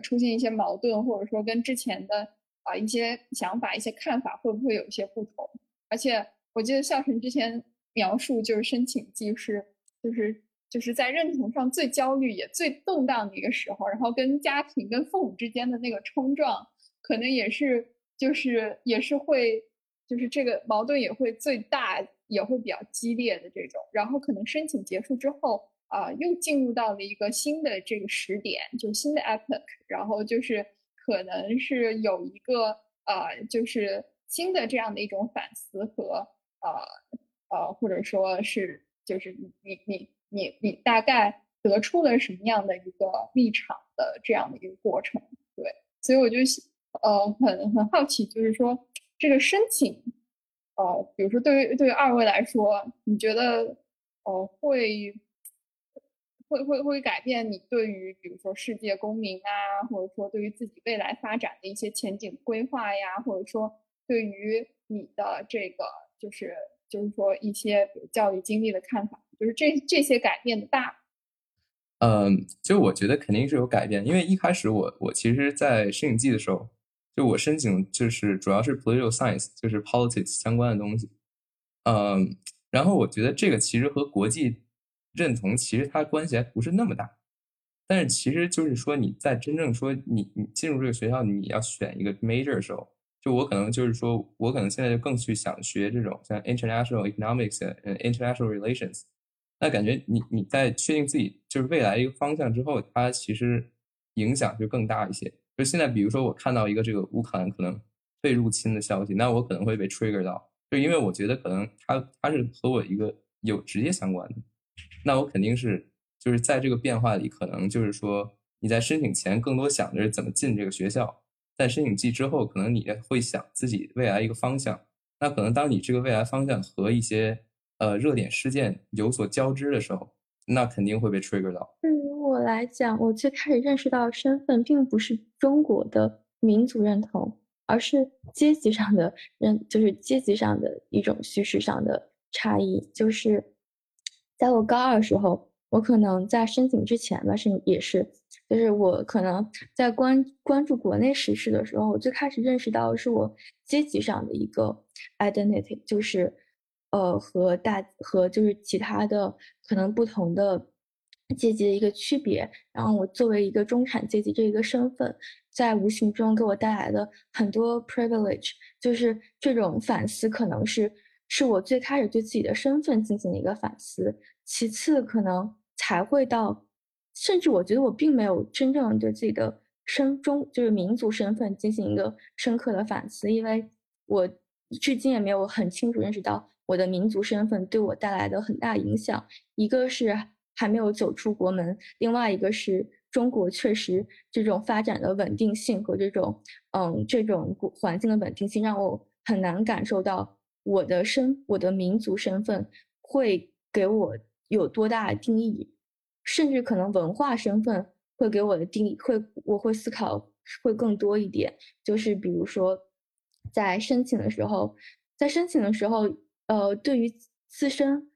出现一些矛盾，或者说跟之前的啊一些想法、一些看法会不会有一些不同？而且我记得笑晨之前描述就是申请季是就是就是在认同上最焦虑也最动荡的一个时候，然后跟家庭跟父母之间的那个冲撞。可能也是，就是也是会，就是这个矛盾也会最大，也会比较激烈的这种。然后可能申请结束之后，啊，又进入到了一个新的这个时点，就新的 epoch。然后就是可能是有一个呃，就是新的这样的一种反思和呃呃，或者说是就是你你你你大概得出了什么样的一个立场的这样的一个过程。对，所以我就。呃，很很好奇，就是说这个申请，呃，比如说对于对于二位来说，你觉得呃会会会会改变你对于比如说世界公民啊，或者说对于自己未来发展的一些前景规划呀，或者说对于你的这个就是就是说一些比如教育经历的看法，就是这这些改变的大？嗯，就我觉得肯定是有改变，因为一开始我我其实，在申请季的时候。就我申请就是主要是 political science，就是 politics 相关的东西，嗯，然后我觉得这个其实和国际认同其实它关系还不是那么大，但是其实就是说你在真正说你你进入这个学校你要选一个 major 的时候，就我可能就是说我可能现在就更去想学这种像 international economics 嗯 international relations，那感觉你你在确定自己就是未来一个方向之后，它其实影响就更大一些。就现在，比如说我看到一个这个乌克兰可能被入侵的消息，那我可能会被 trigger 到，就因为我觉得可能它它是和我一个有直接相关的，那我肯定是就是在这个变化里，可能就是说你在申请前更多想的是怎么进这个学校，在申请季之后，可能你会想自己未来一个方向，那可能当你这个未来方向和一些呃热点事件有所交织的时候。那肯定会被 trigger 到。对于我来讲，我最开始认识到身份并不是中国的民族认同，而是阶级上的认，就是阶级上的一种叙事上的差异。就是在我高二时候，我可能在申请之前吧，是也是，就是我可能在关关注国内时事的时候，我最开始认识到是我阶级上的一个 identity，就是。呃，和大和就是其他的可能不同的阶级的一个区别，然后我作为一个中产阶级这一个身份，在无形中给我带来的很多 privilege，就是这种反思，可能是是我最开始对自己的身份进行的一个反思，其次可能才会到，甚至我觉得我并没有真正对自己的身中就是民族身份进行一个深刻的反思，因为我至今也没有很清楚认识到。我的民族身份对我带来的很大影响，一个是还没有走出国门，另外一个是中国确实这种发展的稳定性和这种嗯这种环境的稳定性，让我很难感受到我的身我的民族身份会给我有多大的定义，甚至可能文化身份会给我的定义会我会思考会更多一点，就是比如说在申请的时候，在申请的时候。呃，对于自身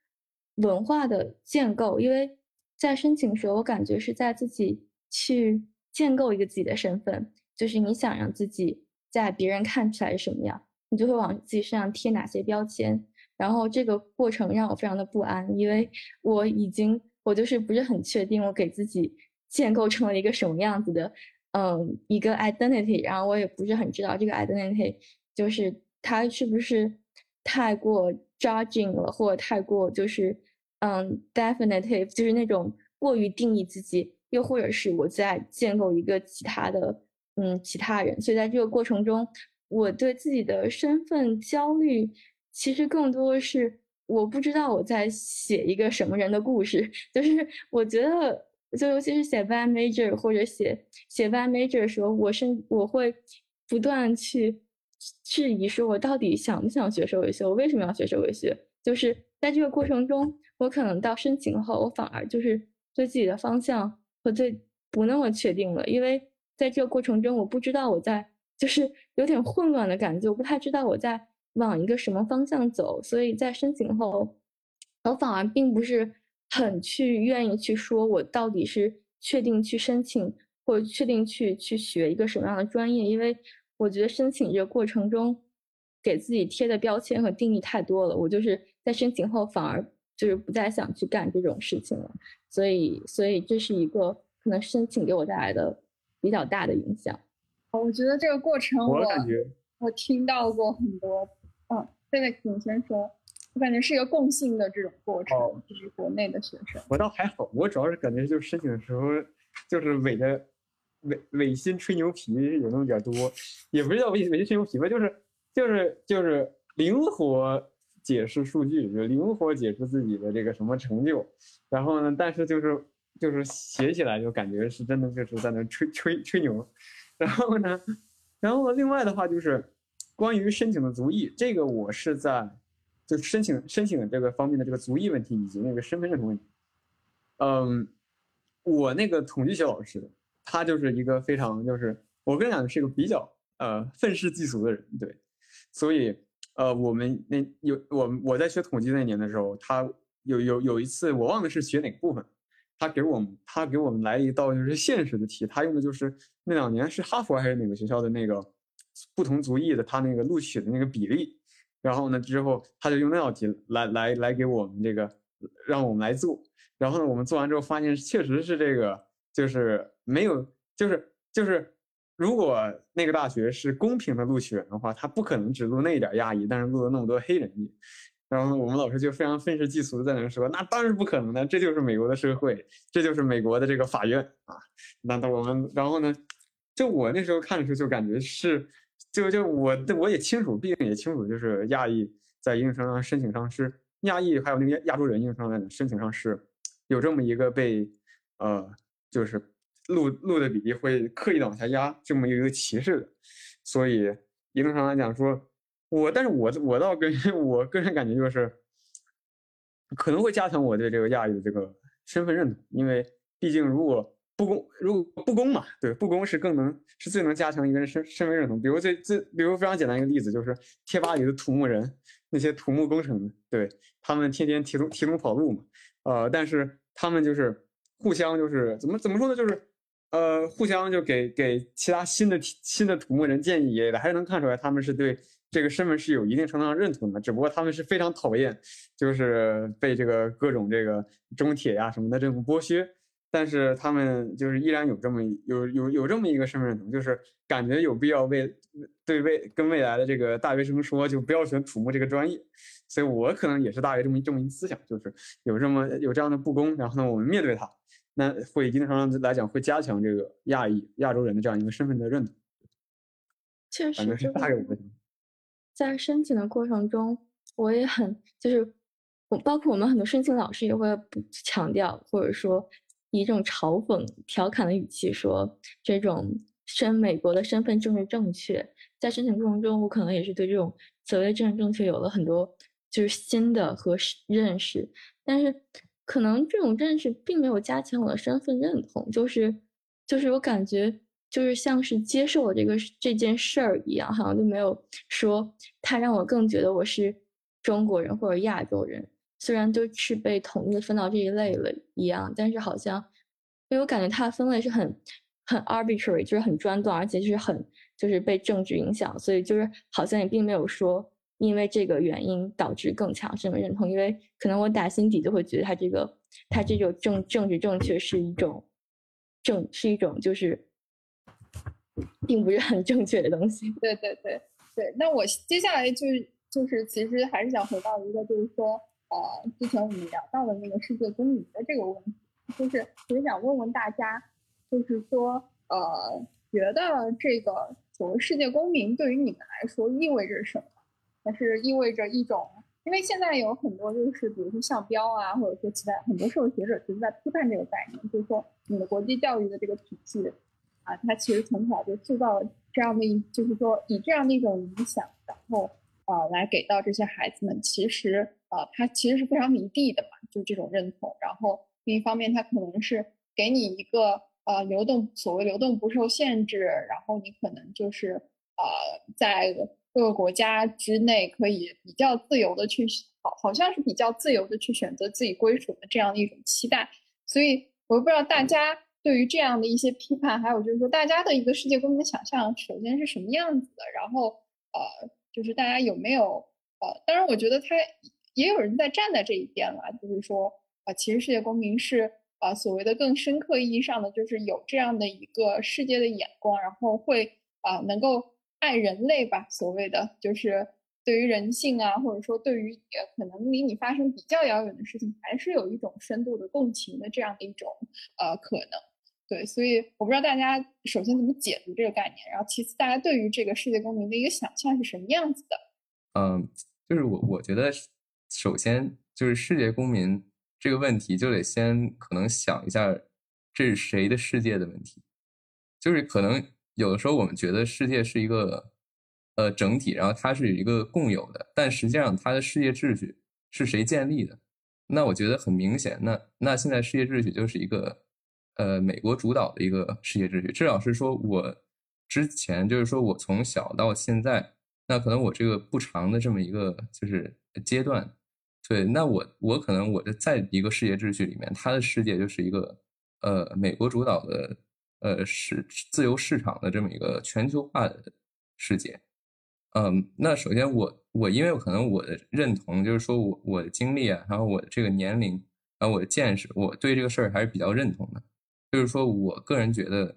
文化的建构，因为在申请的时候，我感觉是在自己去建构一个自己的身份，就是你想让自己在别人看起来是什么样，你就会往自己身上贴哪些标签。然后这个过程让我非常的不安，因为我已经我就是不是很确定我给自己建构成了一个什么样子的，嗯，一个 identity，然后我也不是很知道这个 identity 就是它是不是太过 judging 了，或者太过就是嗯 definitive，就是那种过于定义自己，又或者是我在建构一个其他的嗯其他人，所以在这个过程中，我对自己的身份焦虑。其实更多的是我不知道我在写一个什么人的故事，就是我觉得，就尤其是写 band major 或者写写 band major 的时候，我甚我会不断去质疑，说我到底想不想学社会学，我为什么要学社会学？就是在这个过程中，我可能到申请后，我反而就是对自己的方向和对不那么确定了，因为在这个过程中，我不知道我在就是有点混乱的感觉，我不太知道我在。往一个什么方向走？所以在申请后，我反而并不是很去愿意去说，我到底是确定去申请，或者确定去去学一个什么样的专业？因为我觉得申请这个过程中，给自己贴的标签和定义太多了。我就是在申请后，反而就是不再想去干这种事情了。所以，所以这是一个可能申请给我带来的比较大的影响。我觉得这个过程，我感觉我听到过很多。嗯，现在你先说，我感觉是一个共性的这种过程，就是国内的学生。我倒还好，我主要是感觉就是申请的时候，就是伪的伪伪心吹牛皮有那么点多，也不是叫伪伪心吹牛皮吧，就是就是就是灵活解释数据，就灵活解释自己的这个什么成就，然后呢，但是就是就是写起来就感觉是真的就是在那吹吹吹牛，然后呢，然后另外的话就是。关于申请的族裔，这个我是在就申请申请这个方面的这个族裔问题以及那个身份证的问题。嗯，我那个统计学老师，他就是一个非常就是我跟你讲是一个比较呃愤世嫉俗的人，对，所以呃我们那有我我在学统计那年的时候，他有有有一次我忘了是学哪个部分，他给我们他给我们来一道就是现实的题，他用的就是那两年是哈佛还是哪个学校的那个。不同族裔的他那个录取的那个比例，然后呢之后他就用那道题来来来给我们这个让我们来做，然后呢我们做完之后发现确实是这个就是没有就是就是如果那个大学是公平的录取人的话，他不可能只录那一点亚裔，但是录了那么多黑人，然后我们老师就非常愤世嫉俗的在那说，那当然不可能的，这就是美国的社会，这就是美国的这个法院啊，那我们然后呢，就我那时候看的时候就感觉是。就就我我也清楚，毕竟也清楚，就是亚裔在应生上申请上是亚裔，还有那个亚洲人应生上申请上是有这么一个被呃，就是录录的比例会刻意的往下压，这么一个歧视的。所以一定上来讲说，我但是我我倒跟 我个人感觉就是可能会加强我对这个亚裔的这个身份认同，因为毕竟如果。不公，如果不公嘛，对，不公是更能是最能加强一个人身身份认同。比如最最，比如非常简单一个例子，就是贴吧里的土木人，那些土木工程的，对他们天天提桶提桶跑路嘛，呃，但是他们就是互相就是怎么怎么说呢，就是呃互相就给给其他新的新的土木人建议也，还是能看出来他们是对这个身份是有一定程度上认同的，只不过他们是非常讨厌，就是被这个各种这个中铁呀什么的这种剥削。但是他们就是依然有这么有有有这么一个身份认同，就是感觉有必要为对未跟未来的这个大学生说，就不要选土木这个专业。所以我可能也是大约这么这么一思想，就是有这么有这样的不公，然后呢，我们面对它，那会一定程度上来讲会加强这个亚裔亚洲人的这样一个身份的认同。确实，是大概我在申请的过程中，我也很就是我包括我们很多申请老师也会不强调，或者说。以一种嘲讽、调侃的语气说：“这种申美国的身份政治正确，在申请过程中，我可能也是对这种所谓政治正确有了很多就是新的和认识。但是，可能这种认识并没有加强我的身份认同，就是就是我感觉就是像是接受了这个这件事儿一样，好像就没有说他让我更觉得我是中国人或者亚洲人。”虽然都是被统一的分到这一类了一样，但是好像，因为我感觉它的分类是很很 arbitrary，就是很专断，而且就是很就是被政治影响，所以就是好像也并没有说因为这个原因导致更强身份认同，因为可能我打心底就会觉得他这个他这种政政治正确是一种正是一种就是并不是很正确的东西。对对对对，那我接下来就就是其实还是想回到一个就是说呃之前我们聊到的那个世界公民的这个问题，就是其实想问问大家，就是说呃觉得这个所谓世界公民对于你们来说意味着什么？它是意味着一种，因为现在有很多就是比如说校标啊，或者说其他很多社会学者其实在批判这个概念，就是说你的国际教育的这个体系啊，它其实从小就塑造了这样的一，就是说以这样的一种影响，然后啊来给到这些孩子们，其实啊它其实是非常迷弟的嘛，就这种认同。然后另一方面，它可能是给你一个呃流动，所谓流动不受限制，然后你可能就是呃在。各个国家之内可以比较自由的去，好好像是比较自由的去选择自己归属的这样的一种期待，所以我不知道大家对于这样的一些批判，还有就是说大家的一个世界公民的想象，首先是什么样子的，然后呃，就是大家有没有呃，当然我觉得他也有人在站在这一边了，就是说啊，其实世界公民是啊所谓的更深刻意义上的，就是有这样的一个世界的眼光，然后会啊能够。爱人类吧，所谓的就是对于人性啊，或者说对于呃可能离你发生比较遥远的事情，还是有一种深度的共情的这样的一种呃可能。对，所以我不知道大家首先怎么解读这个概念，然后其次大家对于这个世界公民的一个想象是什么样子的？嗯，就是我我觉得首先就是世界公民这个问题就得先可能想一下这是谁的世界的问题，就是可能。有的时候我们觉得世界是一个呃整体，然后它是有一个共有的，但实际上它的世界秩序是谁建立的？那我觉得很明显，那那现在世界秩序就是一个呃美国主导的一个世界秩序，至少是说我之前就是说我从小到现在，那可能我这个不长的这么一个就是阶段，对，那我我可能我的在一个世界秩序里面，它的世界就是一个呃美国主导的。呃，是自由市场的这么一个全球化的世界，嗯，那首先我我因为可能我的认同就是说我我的经历啊，然后我的这个年龄，然后我的见识，我对这个事儿还是比较认同的，就是说我个人觉得，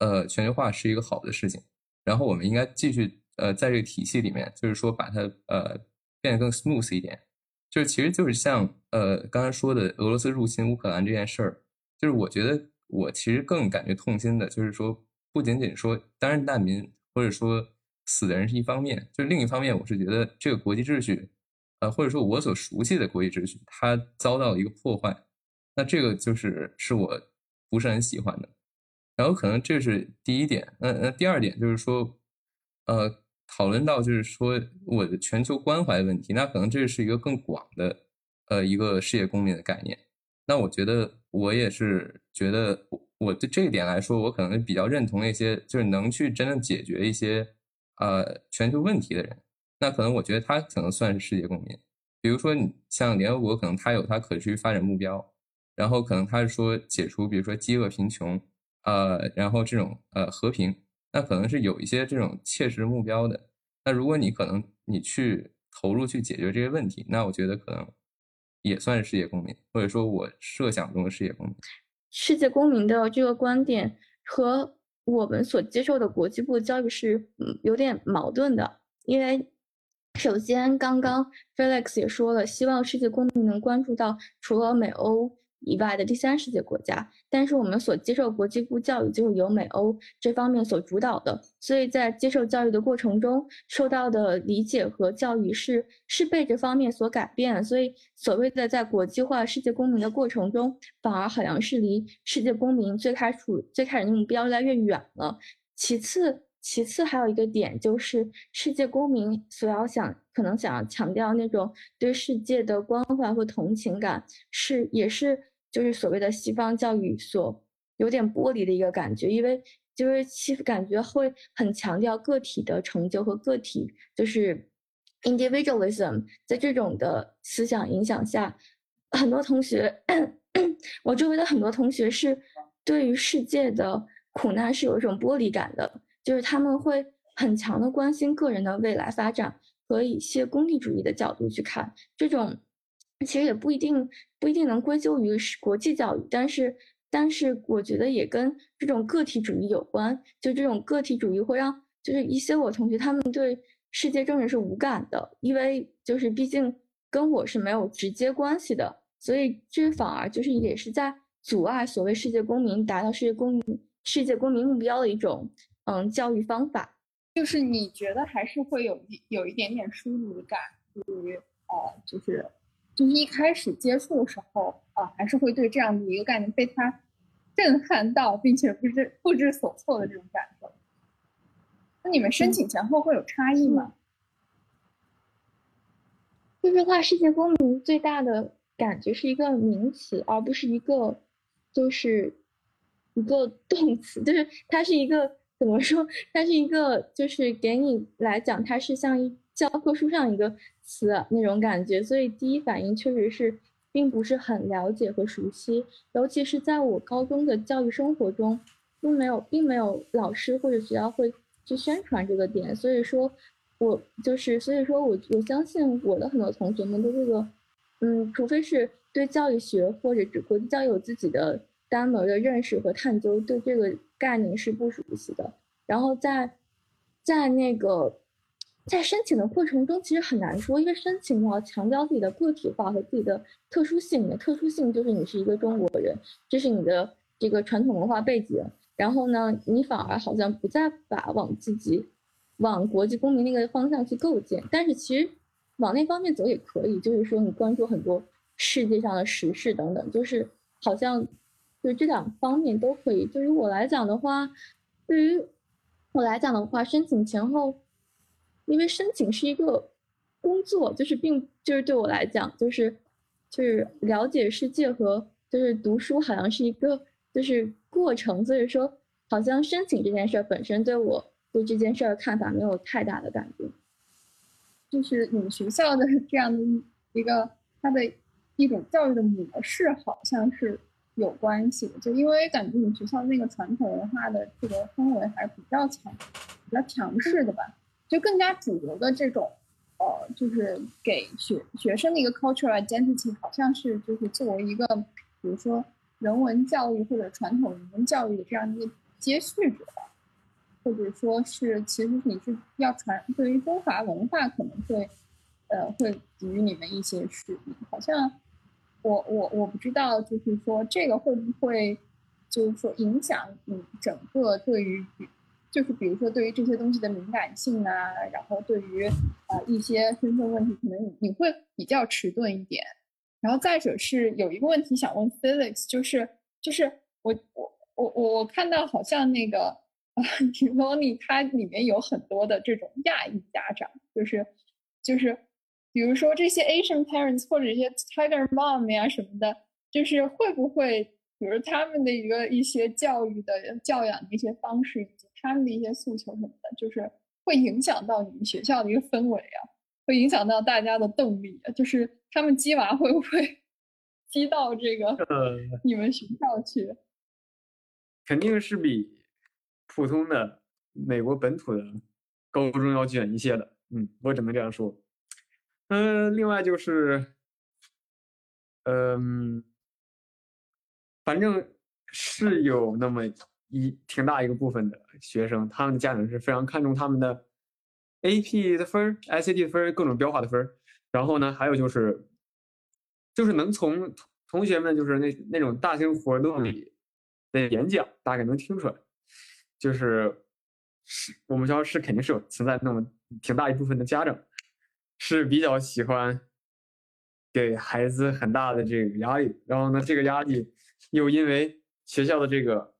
呃，全球化是一个好的事情，然后我们应该继续呃在这个体系里面，就是说把它呃变得更 smooth 一点，就是其实就是像呃刚才说的俄罗斯入侵乌克兰这件事儿，就是我觉得。我其实更感觉痛心的，就是说，不仅仅说当然难民或者说死的人是一方面，就是另一方面，我是觉得这个国际秩序，呃，或者说我所熟悉的国际秩序，它遭到了一个破坏，那这个就是是我不是很喜欢的。然后可能这是第一点，那那第二点就是说，呃，讨论到就是说我的全球关怀问题，那可能这是一个更广的，呃，一个世界公民的概念。那我觉得。我也是觉得，我对这一点来说，我可能比较认同那些就是能去真正解决一些呃全球问题的人。那可能我觉得他可能算是世界公民。比如说，你像联合国，可能他有他可持续发展目标，然后可能他是说解除，比如说饥饿、贫穷，呃，然后这种呃和平，那可能是有一些这种切实目标的。那如果你可能你去投入去解决这些问题，那我觉得可能。也算是世界公民，或者说我设想中的世界公民。世界公民的这个观点和我们所接受的国际部教育是嗯有点矛盾的，因为首先刚刚 Felix 也说了，希望世界公民能关注到除了美欧。以外的第三世界国家，但是我们所接受国际部教育就是由美欧这方面所主导的，所以在接受教育的过程中，受到的理解和教育是是被这方面所改变，所以所谓的在国际化世界公民的过程中，反而好像是离世界公民最开始最开始的目标越来越远了。其次，其次还有一个点就是世界公民所要想可能想要强调那种对世界的关怀和同情感，是也是。就是所谓的西方教育所有点剥离的一个感觉，因为就是其感觉会很强调个体的成就和个体，就是 individualism，在这种的思想影响下，很多同学，我周围的很多同学是对于世界的苦难是有一种剥离感的，就是他们会很强的关心个人的未来发展。和一些功利主义的角度去看，这种其实也不一定不一定能归咎于是国际教育，但是但是我觉得也跟这种个体主义有关，就这种个体主义会让就是一些我同学他们对世界政治是无感的，因为就是毕竟跟我是没有直接关系的，所以这反而就是也是在阻碍所谓世界公民达到世界公民世界公民目标的一种嗯教育方法。就是你觉得还是会有一有一点点疏离感，对于呃，就是就是一开始接触的时候啊，还是会对这样的一个概念被他震撼到，并且不知不知所措的这种感受。那你们申请前后会有差异吗？说实话，世界公民最大的感觉是一个名词，而不是一个就是一个动词，就是它是一个。怎么说？它是一个，就是给你来讲，它是像一教科书上一个词那种感觉，所以第一反应确实是并不是很了解和熟悉，尤其是在我高中的教育生活中，并没有，并没有老师或者学校会去宣传这个点，所以说，我就是，所以说我我相信我的很多同学们对这个，嗯，除非是对教育学或者国际教育有自己的。单门的认识和探究对这个概念是不熟悉的，然后在在那个在申请的过程中，其实很难说，因为申请要强调自己的个体化和自己的特殊性。你的特殊性就是你是一个中国人，这是你的这个传统文化背景。然后呢，你反而好像不再把往自己往国际公民那个方向去构建，但是其实往那方面走也可以，就是说你关注很多世界上的时事等等，就是好像。就这两方面都可以。对于我来讲的话，对于我来讲的话，申请前后，因为申请是一个工作，就是并就是对我来讲，就是就是了解世界和就是读书好像是一个就是过程，所以说好像申请这件事本身对我对这件事的看法没有太大的改变。就是你们学校的 这样的一个它的一种教育的模式，好像是。有关系的，就因为感觉你们学校那个传统文化的这个氛围还是比较强、比较强势的吧，就更加主流的这种，呃，就是给学学生的一个 cultural identity，好像是就是作为一个，比如说人文教育或者传统人文教育的这样一个接续者，或者说是其实你是要传对于中华文化可能会，呃，会给予你们一些使命，好像。我我我不知道，就是说这个会不会，就是说影响你整个对于，就是比如说对于这些东西的敏感性啊，然后对于啊一些身份问题，可能你你会比较迟钝一点。然后再者是有一个问题想问 Felix，就是就是我我我我我看到好像那个啊 t i m o n 它里面有很多的这种亚裔家长，就是就是。比如说这些 Asian parents 或者一些 Tiger mom 呀什么的，就是会不会，比如他们的一个一些教育的教养的一些方式，以及他们的一些诉求什么的，就是会影响到你们学校的一个氛围啊，会影响到大家的动力啊，就是他们鸡娃会不会 鸡到这个你们学校去？肯定是比普通的美国本土的高中要卷一些的，嗯，我只能这样说。嗯，另外就是，嗯，反正是有那么一挺大一个部分的学生，他们的家长是非常看重他们的 AP 的分儿、SAT 的分儿、各种标化的分儿。然后呢，还有就是，就是能从同学们就是那那种大型活动里的演讲，大概能听出来，就是是我们学校是肯定是有存在那么挺大一部分的家长。是比较喜欢给孩子很大的这个压力，然后呢，这个压力又因为学校的这个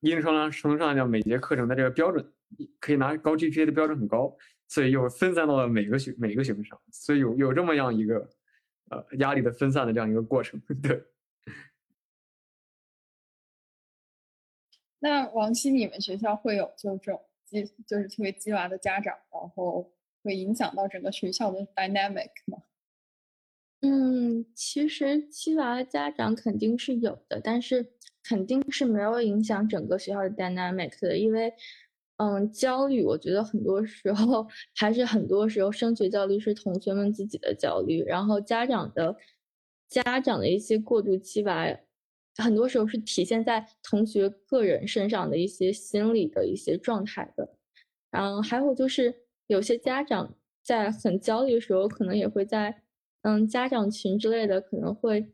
一定程度上程度上讲，每节课程的这个标准可以拿高 GPA 的标准很高，所以又分散到了每个学每个学生上，所以有有这么样一个呃压力的分散的这样一个过程。对。那王希，你们学校会有就这种鸡就是特别鸡娃的家长，然后？会影响到整个学校的 dynamic 吗？嗯，其实七娃的家长肯定是有的，但是肯定是没有影响整个学校的 dynamic 的，因为嗯，焦虑，我觉得很多时候还是很多时候升学焦虑是同学们自己的焦虑，然后家长的家长的一些过度期吧，很多时候是体现在同学个人身上的一些心理的一些状态的。然后还有就是有些家长在很焦虑的时候，可能也会在嗯家长群之类的可能会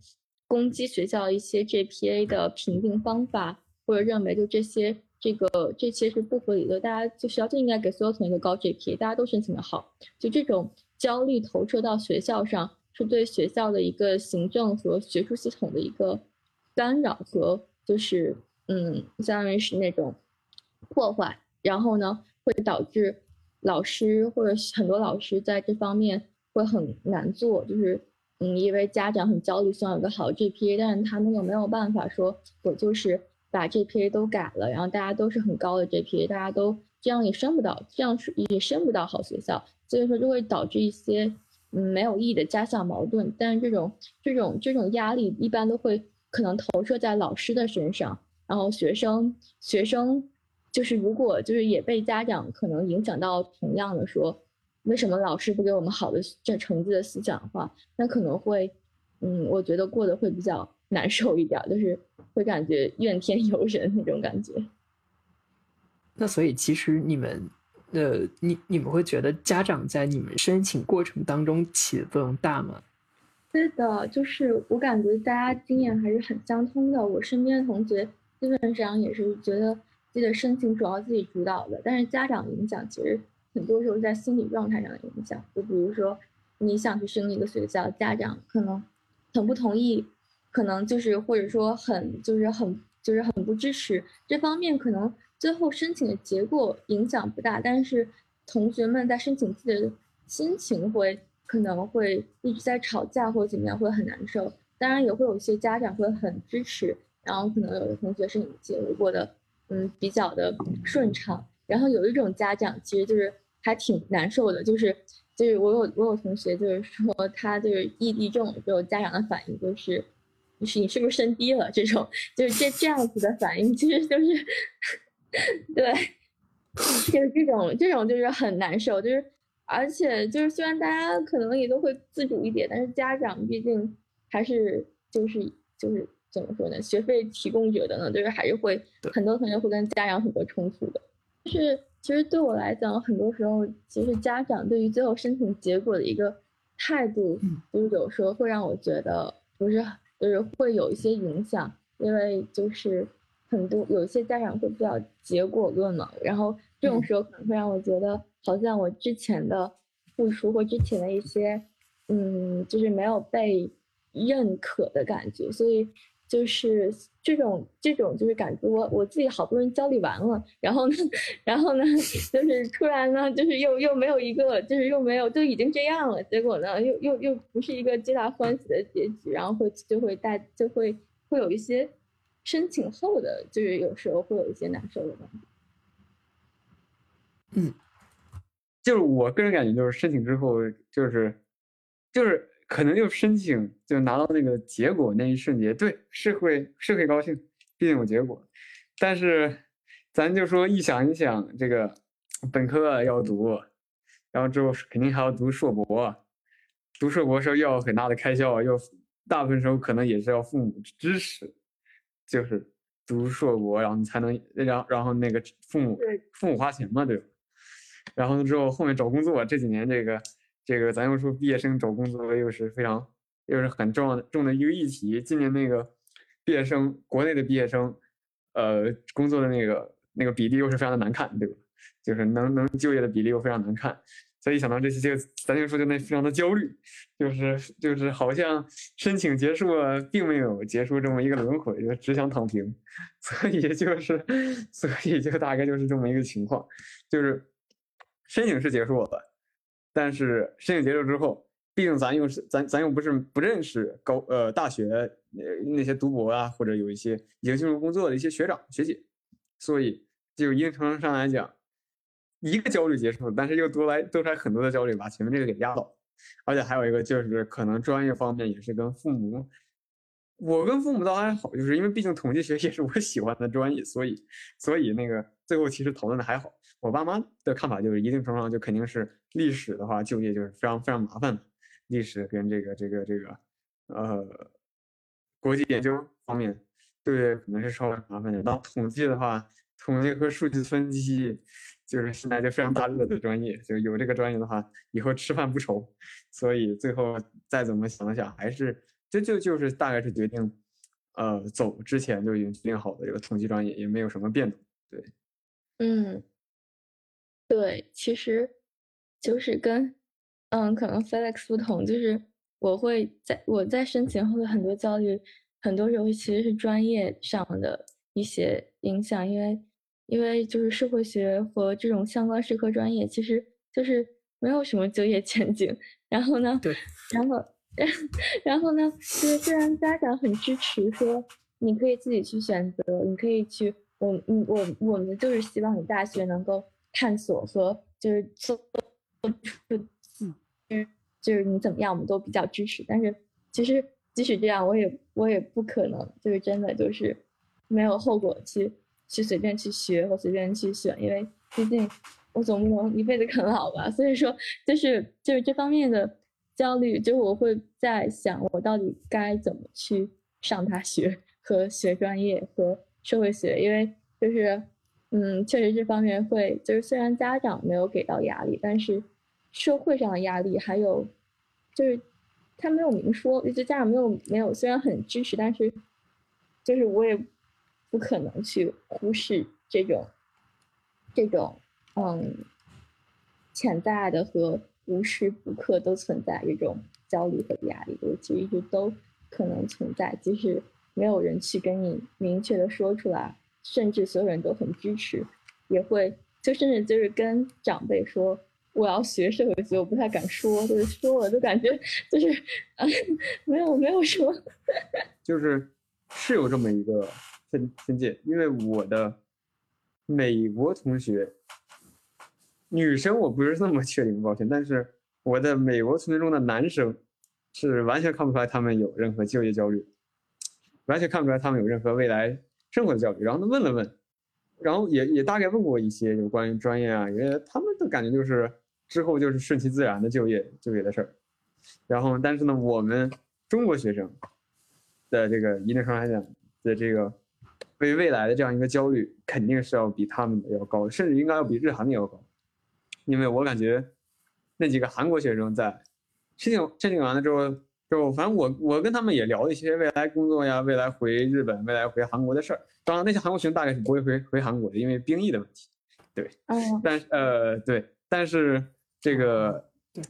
攻击学校一些 GPA 的评定方法，或者认为就这些。这个这些是不合理的，大家就学校就应该给所有同学都高 GPA，大家都申请的好，就这种焦虑投射到学校上，是对学校的一个行政和学术系统的一个干扰和就是嗯，相当于是那种破坏，然后呢会导致老师或者很多老师在这方面会很难做，就是嗯，因为家长很焦虑，希望有个好 GPA，但是他们又没有办法说，我就是。把 GPA 都改了，然后大家都是很高的 GPA，大家都这样也升不到，这样是也升不到好学校，所以说就会导致一些嗯没有意义的家校矛盾。但是这种这种这种压力一般都会可能投射在老师的身上，然后学生学生就是如果就是也被家长可能影响到同样的说，为什么老师不给我们好的这成绩的思想的话，那可能会嗯我觉得过得会比较。难受一点，就是会感觉怨天尤人那种感觉。那所以其实你们，呃，你你们会觉得家长在你们申请过程当中起的作用大吗？对的，就是我感觉大家经验还是很相通的。我身边的同学基本上也是觉得自己的申请主要自己主导的，但是家长影响其实很多时候在心理状态上的影响。就比如说你想去升一个学校，家长可能很不同意。可能就是或者说很就是很就是很不支持这方面，可能最后申请的结果影响不大，但是同学们在申请自己的心情会可能会一直在吵架或者怎么样，会很难受。当然也会有一些家长会很支持，然后可能有的同学申请结果过得嗯比较的顺畅。然后有一种家长其实就是还挺难受的，就是就是我有我有同学就是说他就是异地重，之后家长的反应就是。你是你是不是升低了？这种就是这这样子的反应，其实就是，对，就是这种这种就是很难受，就是而且就是虽然大家可能也都会自主一点，但是家长毕竟还是就是就是怎么说呢？学费提供者的呢，就是还是会很多同学会跟家长很多冲突的。就是其实对我来讲，很多时候其实家长对于最后申请结果的一个态度，就是有时候会让我觉得不是。就是会有一些影响，因为就是很多有一些家长会比较结果论嘛，然后这种时候可能会让我觉得好像我之前的付出或之前的一些，嗯，就是没有被认可的感觉，所以。就是这种这种就是感觉我我自己好不容易焦虑完了，然后呢，然后呢，就是突然呢，就是又又没有一个，就是又没有就已经这样了，结果呢，又又又不是一个皆大欢喜的结局，然后会就会带就会会有一些申请后的，就是有时候会有一些难受的感觉。嗯，就是我个人感觉，就是申请之后，就是就是。可能就申请就拿到那个结果那一瞬间，对，是会是会高兴，毕竟有结果。但是，咱就说一想一想，这个本科要读，然后之后肯定还要读硕博，读硕博时候要很大的开销，要大部分时候可能也是要父母支持，就是读硕博，然后你才能，然然后那个父母父母花钱嘛，对吧？然后之后后面找工作，这几年这个。这个咱又说毕业生找工作又是非常又是很重要的重的一个议题。今年那个毕业生，国内的毕业生，呃，工作的那个那个比例又是非常的难看，对吧？就是能能就业的比例又非常难看，所以想到这些，就咱就说就那非常的焦虑，就是就是好像申请结束了，并没有结束这么一个轮回，就只想躺平，所以就是所以就大概就是这么一个情况，就是申请是结束了。但是申请结束之后，毕竟咱又是咱咱又不是不认识高呃大学呃那些读博啊，或者有一些已经进入工作的一些学长学姐，所以就一定程上来讲，一个焦虑结束，但是又多来多出来很多的焦虑，把前面这个给压倒。而且还有一个就是可能专业方面也是跟父母我跟父母倒还好，就是因为毕竟统计学也是我喜欢的专业，所以所以那个最后其实讨论的还好。我爸妈的看法就是，一定程度上就肯定是历史的话，就业就是非常非常麻烦的。历史跟这个这个这个呃国际研究方面，对，可能是稍微麻烦点。然后统计的话，统计和数据分析就是现在就非常大热的专业，就有这个专业的话，以后吃饭不愁。所以最后再怎么想想，还是这就就是大概是决定，呃，走之前就已经决定好的这个统计专业，也没有什么变动。对，嗯，对，其实就是跟嗯，可能 Felix 不同，就是我会在我在申请后的很多焦虑，很多时候其实是专业上的一些影响，因为因为就是社会学和这种相关社科专业，其实就是没有什么就业前景。然后呢，对，然后 然后呢，就是虽然家长很支持，说你可以自己去选择，你可以去，我嗯我我们就是希望你大学能够探索和就是做出。嗯，就是你怎么样，我们都比较支持。但是其实即使这样，我也我也不可能就是真的就是没有后果去去随便去学或随便去选，因为毕竟我总不能一辈子啃老吧。所以说，就是就是这方面的焦虑，就是我会在想，我到底该怎么去上大学和学专业和社会学，因为就是嗯，确实这方面会就是虽然家长没有给到压力，但是。社会上的压力，还有就是他没有明说，就家长没有没有，虽然很支持，但是就是我也不可能去忽视这种这种嗯潜在的和无时不刻都存在这种焦虑和压力，我其实一直都可能存在，即使没有人去跟你明确的说出来，甚至所有人都很支持，也会就甚至就是跟长辈说。我要学社会学，我不太敢说，就是说了就感觉 就是，啊，没有没有什么，就是是有这么一个分分界，因为我的美国同学，女生我不是那么确定，抱歉，但是我的美国同学中的男生是完全看不出来他们有任何就业焦虑，完全看不出来他们有任何未来生活的焦虑。然后他问了问，然后也也大概问过一些有关于专业啊，因为他们的感觉就是。之后就是顺其自然的就业就业的事儿，然后但是呢，我们中国学生的这个一定程度来讲的这个为未来的这样一个焦虑，肯定是要比他们的要高，甚至应该要比日韩的要高，因为我感觉那几个韩国学生在申请申请完了之后，就反正我我跟他们也聊了一些未来工作呀，未来回日本、未来回韩国的事儿。当然那些韩国学生大概是不会回回韩国的，因为兵役的问题。对，嗯，但呃对，但是。这个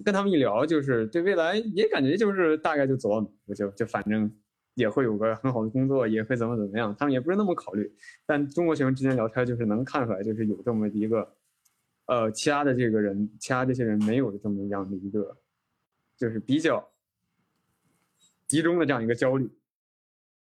跟他们一聊，就是对未来也感觉就是大概就走到哪就就反正也会有个很好的工作，也会怎么怎么样，他们也不是那么考虑。但中国学生之间聊天，就是能看出来，就是有这么一个，呃，其他的这个人，其他这些人没有的这么样的一个，就是比较集中的这样一个焦虑。